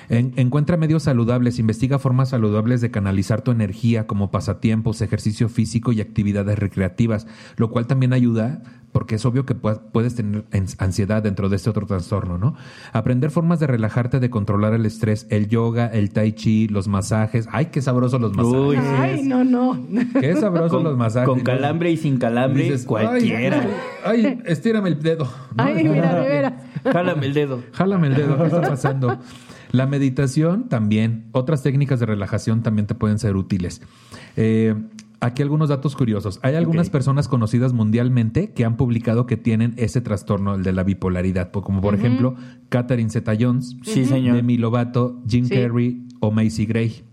¿no? En- encuentra medios saludables, investiga formas saludables de canalizar tu energía como pasatiempos, ejercicio físico y actividades recreativas, lo cual también ayuda porque es obvio que puedes tener ansiedad dentro de este otro trastorno, ¿no? Aprender formas de relajarte, de controlar el estrés, el yoga, el tai chi, los masajes. ¡Ay, qué sabrosos los masajes! Uy. Ay, no, no. ¡Qué sabrosos los masajes! con calambre y sin calambre, Dices, cualquiera. ¡Ay, ay, estírame el dedo! ¿no? Ay, mira, de veras. Jálame el dedo. Jálame el dedo, ¿qué está pasando? La meditación también, otras técnicas de relajación también te pueden ser útiles. Eh, aquí algunos datos curiosos. Hay algunas personas conocidas mundialmente que han publicado que tienen ese trastorno, el de la bipolaridad, po- como por ejemplo Catherine Zeta-Jones, Sí, señor. Demi Lovato, Jim Sí. Carrey o Macy Gray.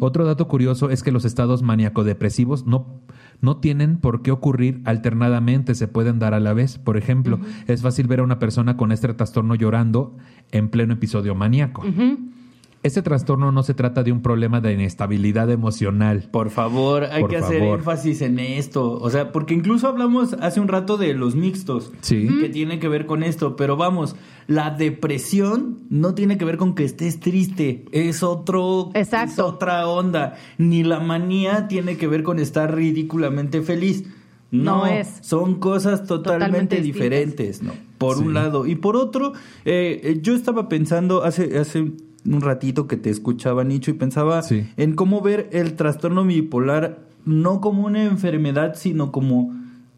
Otro dato curioso es que los estados maníaco-depresivos no, no tienen por qué ocurrir alternadamente, se pueden dar a la vez. Por ejemplo, es fácil ver a una persona con este trastorno llorando en pleno episodio maníaco. Este trastorno no se trata de un problema de inestabilidad emocional. Por favor, hay Por que hacer énfasis en esto. O sea, porque incluso hablamos hace un rato de los mixtos. Sí. Que tiene que ver con esto. Pero vamos, la depresión no tiene que ver con que estés triste. Es otro. Exacto. Es otra onda. Ni la manía tiene que ver con estar ridículamente feliz. No, No es. Son cosas totalmente, Totalmente diferentes, ¿no? Por Sí. un lado. Y por otro, eh, eh, yo estaba pensando hace, hace un ratito que te escuchaba, Nicho, y pensaba Sí. en cómo ver el trastorno bipolar no como una enfermedad, sino como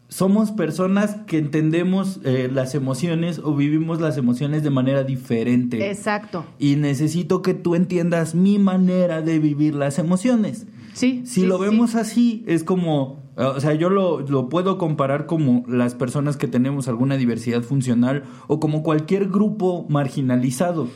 somos personas que entendemos eh, las emociones o vivimos las emociones de manera diferente. Exacto. Y necesito que tú entiendas mi manera de vivir las emociones. Sí. Si sí, lo sí. vemos así, es como, o sea, yo lo, lo puedo comparar como las personas que tenemos alguna diversidad funcional o como cualquier grupo marginalizado.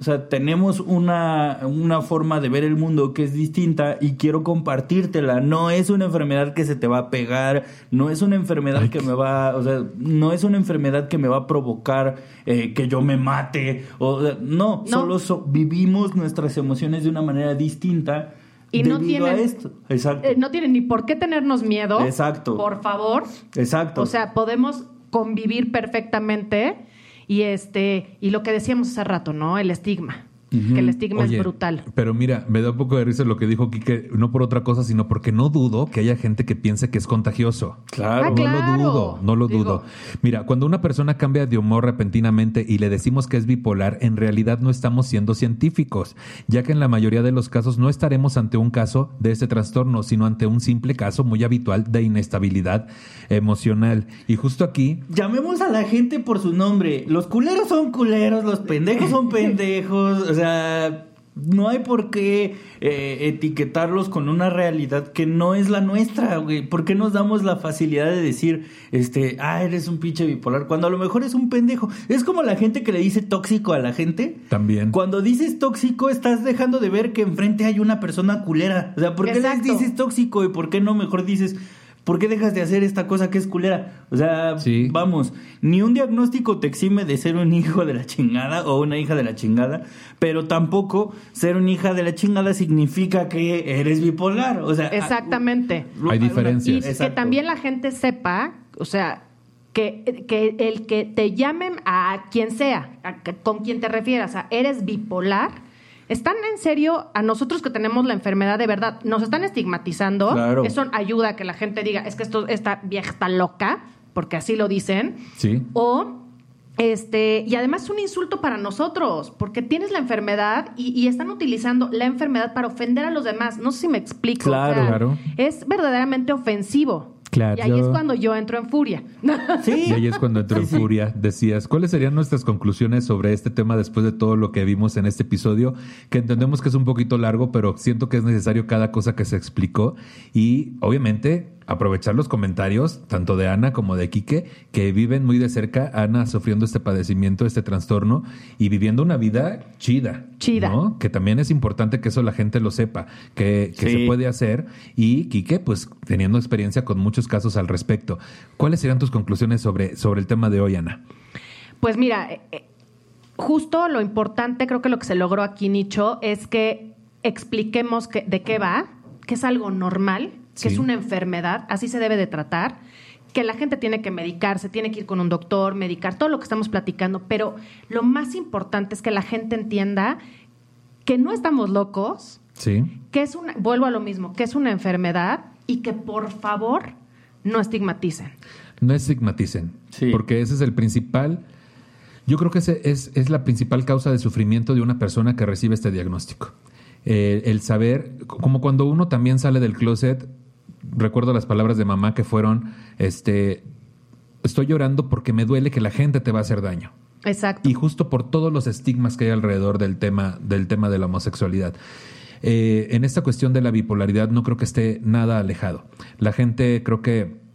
O sea, tenemos una, una forma de ver el mundo que es distinta y quiero compartírtela. No es una enfermedad que se te va a pegar, no es una enfermedad que me va, o sea, no es una enfermedad que me va a provocar eh, que yo me mate. O, sea, no, No. solo so- vivimos nuestras emociones de una manera distinta. Y no tienen- esto. Exacto. Eh, no tienen ni por qué tenernos miedo. Exacto. Por favor. Exacto. O sea, podemos convivir perfectamente y este y lo que decíamos hace rato, ¿no? El estigma. Que el estigma Oye, es brutal. Pero mira, me da un poco de risa lo que dijo Quique, no por otra cosa, sino porque no dudo que haya gente que piense que es contagioso. claro. Ah, No claro. lo dudo, no lo Digo- dudo. Mira, cuando una persona cambia de humor repentinamente y le decimos que es bipolar, en realidad no estamos siendo científicos, ya que en la mayoría de los casos no estaremos ante un caso de este trastorno, sino ante un simple caso muy habitual de inestabilidad emocional. Y justo aquí, Llamemos a la gente por su nombre. Los culeros son culeros, los pendejos son pendejos. O sea, No hay por qué eh, etiquetarlos con una realidad que no es la nuestra, güey. ¿Por qué nos damos la facilidad de decir, este, ah, eres un pinche bipolar, cuando a lo mejor es un pendejo? Es como la gente que le dice tóxico a la gente. También. Cuando dices tóxico, estás dejando de ver que enfrente hay una persona culera. O sea, ¿por qué les Exacto. dices tóxico y por qué no mejor dices, ¿por qué dejas de hacer esta cosa que es culera? O sea, Sí. vamos, ni un diagnóstico te exime de ser un hijo de la chingada o una hija de la chingada, pero tampoco ser una hija de la chingada significa que eres bipolar. O sea, Exactamente. Hay diferencias. Y que Exacto. también la gente sepa, o sea, que, que el que te llamen a quien sea, a que- con quien te refieras, a eres bipolar, están en serio a nosotros que tenemos la enfermedad de verdad, nos están estigmatizando. Claro. Eso ayuda a que la gente diga, es que esto, esta vieja está loca, porque así lo dicen. Sí. O, este, y además es un insulto para nosotros, porque tienes la enfermedad y, y están utilizando la enfermedad para ofender a los demás. No sé si me explico. Claro. Claro. Es verdaderamente ofensivo. Claro. Y ahí es cuando yo entro en furia. Sí. Y ahí es cuando entró en furia. Decías, ¿cuáles serían nuestras conclusiones sobre este tema después de todo lo que vimos en este episodio? Que entendemos que es un poquito largo, pero siento que es necesario cada cosa que se explicó. Y obviamente aprovechar los comentarios, tanto de Ana como de Quique, que viven muy de cerca, Ana sufriendo este padecimiento, este trastorno, y viviendo una vida chida. Chida. ¿no? Que también es importante que eso la gente lo sepa, que, que Sí. se puede hacer. Y Quique, pues teniendo experiencia con muchos casos al respecto. ¿Cuáles serían tus conclusiones sobre, sobre el tema de hoy, Ana? Pues mira, eh, eh, justo lo importante, creo que lo que se logró aquí, Nicho, es que expliquemos que, de qué va, que es algo normal, que Sí. es una enfermedad, así se debe de tratar, que la gente tiene que medicarse, tiene que ir con un doctor, medicar, todo lo que estamos platicando, pero lo más importante es que la gente entienda que no estamos locos, Sí. que es una, vuelvo a lo mismo, que es una enfermedad y que por favor no estigmaticen. No estigmaticen. Sí. Porque ese es el principal. Yo creo que ese es, es la principal causa de sufrimiento de una persona que recibe este diagnóstico. Eh, el saber, como cuando uno también sale del closet, recuerdo las palabras de mamá que fueron, este, estoy llorando porque me duele que la gente te va a hacer daño. Exacto. y justo por todos los estigmas que hay alrededor del tema del tema de la homosexualidad. Eh, en esta cuestión de la bipolaridad no creo que esté nada alejado. La gente creo que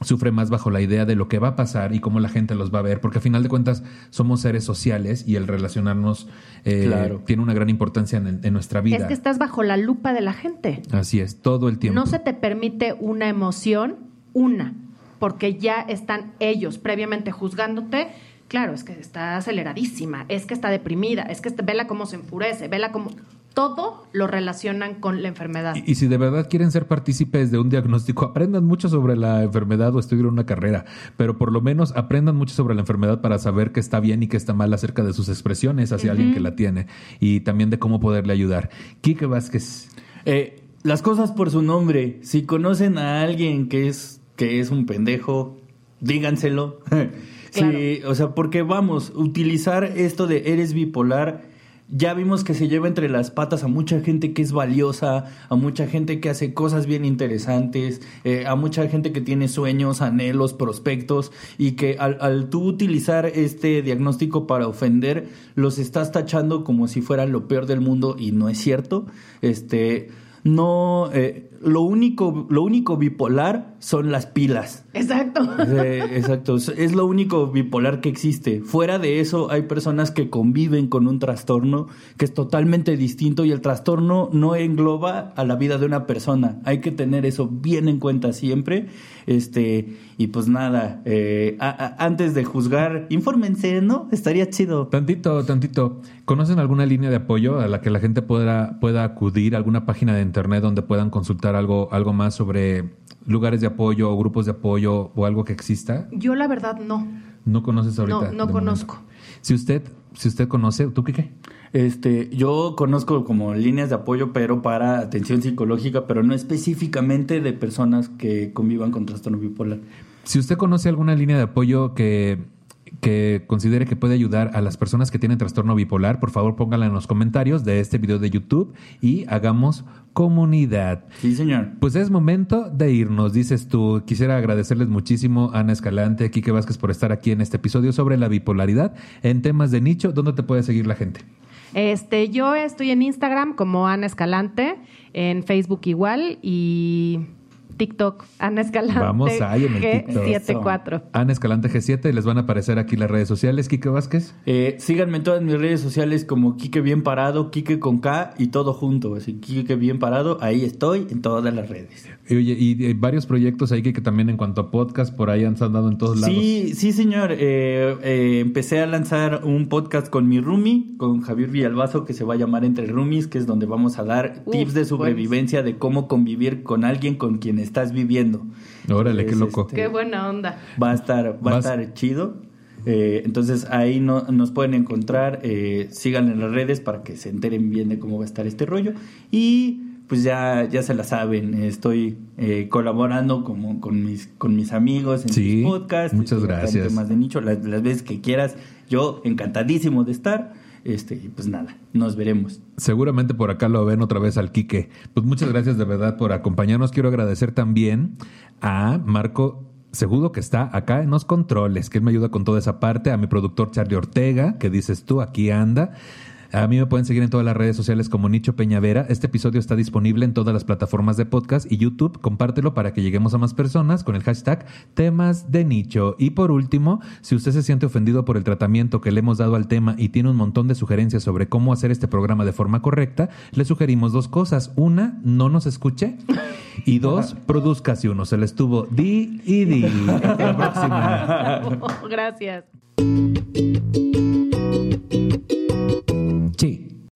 sufre más bajo la idea de lo que va a pasar y cómo la gente los va a ver, porque a final de cuentas somos seres sociales y el relacionarnos eh, Claro. tiene una gran importancia en, en nuestra vida. Es que estás bajo la lupa de la gente. Así es, todo el tiempo. No se te permite una emoción, una, porque ya están ellos previamente juzgándote. Claro, es que está aceleradísima, es que está deprimida, es que vela cómo se enfurece, vela cómo... Todo lo relacionan con la enfermedad. Y, y si de verdad quieren ser partícipes de un diagnóstico, aprendan mucho sobre la enfermedad o estudien una carrera, pero por lo menos aprendan mucho sobre la enfermedad para saber qué está bien y qué está mal acerca de sus expresiones hacia alguien que la tiene y también de cómo poderle ayudar. Quique Vázquez. Eh, las cosas por su nombre. Si conocen a alguien que es, que es un pendejo, díganselo. Sí, o sea, porque vamos, utilizar esto de eres bipolar, ya vimos que se lleva entre las patas a mucha gente que es valiosa, a mucha gente que hace cosas bien interesantes, eh, a mucha gente que tiene sueños, anhelos, prospectos, y que al, tú utilizar este diagnóstico para ofender, los estás tachando como si fueran lo peor del mundo y no es cierto. Este, no, eh, lo único, lo único bipolar son las pilas. Exacto. Eh, exacto, es- lo único bipolar que existe. Fuera de eso, hay personas que conviven con un trastorno que es totalmente distinto y el trastorno no engloba a la vida de una persona. Hay que tener eso bien en cuenta siempre. Este, y pues nada, eh, a- a- antes de juzgar, infórmense, ¿no? Estaría chido. Tantito, tantito. ¿Conocen alguna línea de apoyo a la que la gente pueda, pueda acudir, alguna página de internet donde puedan consultar algo, algo más sobre lugares de apoyo o grupos de apoyo o algo que exista? Yo la verdad no. ¿No conoces ahorita? No, no momento? conozco. Si usted, si usted conoce, ¿tú qué qué? Este, yo conozco como líneas de apoyo, pero para atención psicológica, pero no específicamente de personas que convivan con trastorno bipolar. Si usted conoce alguna línea de apoyo que, que considere que puede ayudar a las personas que tienen trastorno bipolar, por favor póngala en los comentarios de este video de YouTube y hagamos comunidad. Sí, señor. Pues es momento de irnos, dices tú. Quisiera agradecerles muchísimo a Ana Escalante, Quique Vázquez por estar aquí en este episodio sobre la bipolaridad en temas de nicho. ¿Dónde te puede seguir la gente? Este, yo estoy en Instagram como Ana Escalante, en Facebook igual y TikTok, Ana Escalante. Vamos ahí en el G74. Ana Escalante G7 y les van a aparecer aquí las redes sociales. Kike Vázquez. Eh, síganme en todas mis redes sociales como Kike Bien Parado, Kike con K y todo junto. Así, Kike Bien Parado, ahí estoy en todas las redes. Y, oye, y, y varios proyectos ahí que, que también en cuanto a podcast por ahí han andado en todos lados. Sí, sí, señor. Eh, eh, empecé a lanzar un podcast con mi roomie, con Javier Villalbazo, que se va a llamar Entre Roomies, que es donde vamos a dar Uf, tips de sobrevivencia, de cómo convivir con alguien con quien estás viviendo. Órale, qué Es, loco. este, Qué buena onda. Va a estar, va a estar chido. Eh, entonces ahí no, nos pueden encontrar, eh, sigan en las redes para que se enteren bien de cómo va a estar este rollo. Y pues ya, ya se la saben, estoy eh, colaborando como con mis, con mis amigos en Sí, mis podcasts. muchas gracias. temas de nicho, las, las veces que quieras, yo encantadísimo de estar. Este, y pues nada, nos veremos. Seguramente por acá lo ven otra vez al Quique. Pues muchas gracias de verdad por acompañarnos. Quiero agradecer también a Marco Segudo que está acá en los controles, que él me ayuda con toda esa parte, a mi productor Charlie Ortega, que dices tú, aquí anda. A mí me pueden seguir en todas las redes sociales como Nicho Peñavera. Este episodio está disponible en todas las plataformas de podcast y YouTube. Compártelo para que lleguemos a más personas con el hashtag temas de nicho. Y por último, si usted se siente ofendido por el tratamiento que le hemos dado al tema y tiene un montón de sugerencias sobre cómo hacer este programa de forma correcta, le sugerimos dos cosas. Una, no nos escuche. Y dos, produzcase uno. Se le estuvo di y di. Hasta la próxima. Gracias. Sí.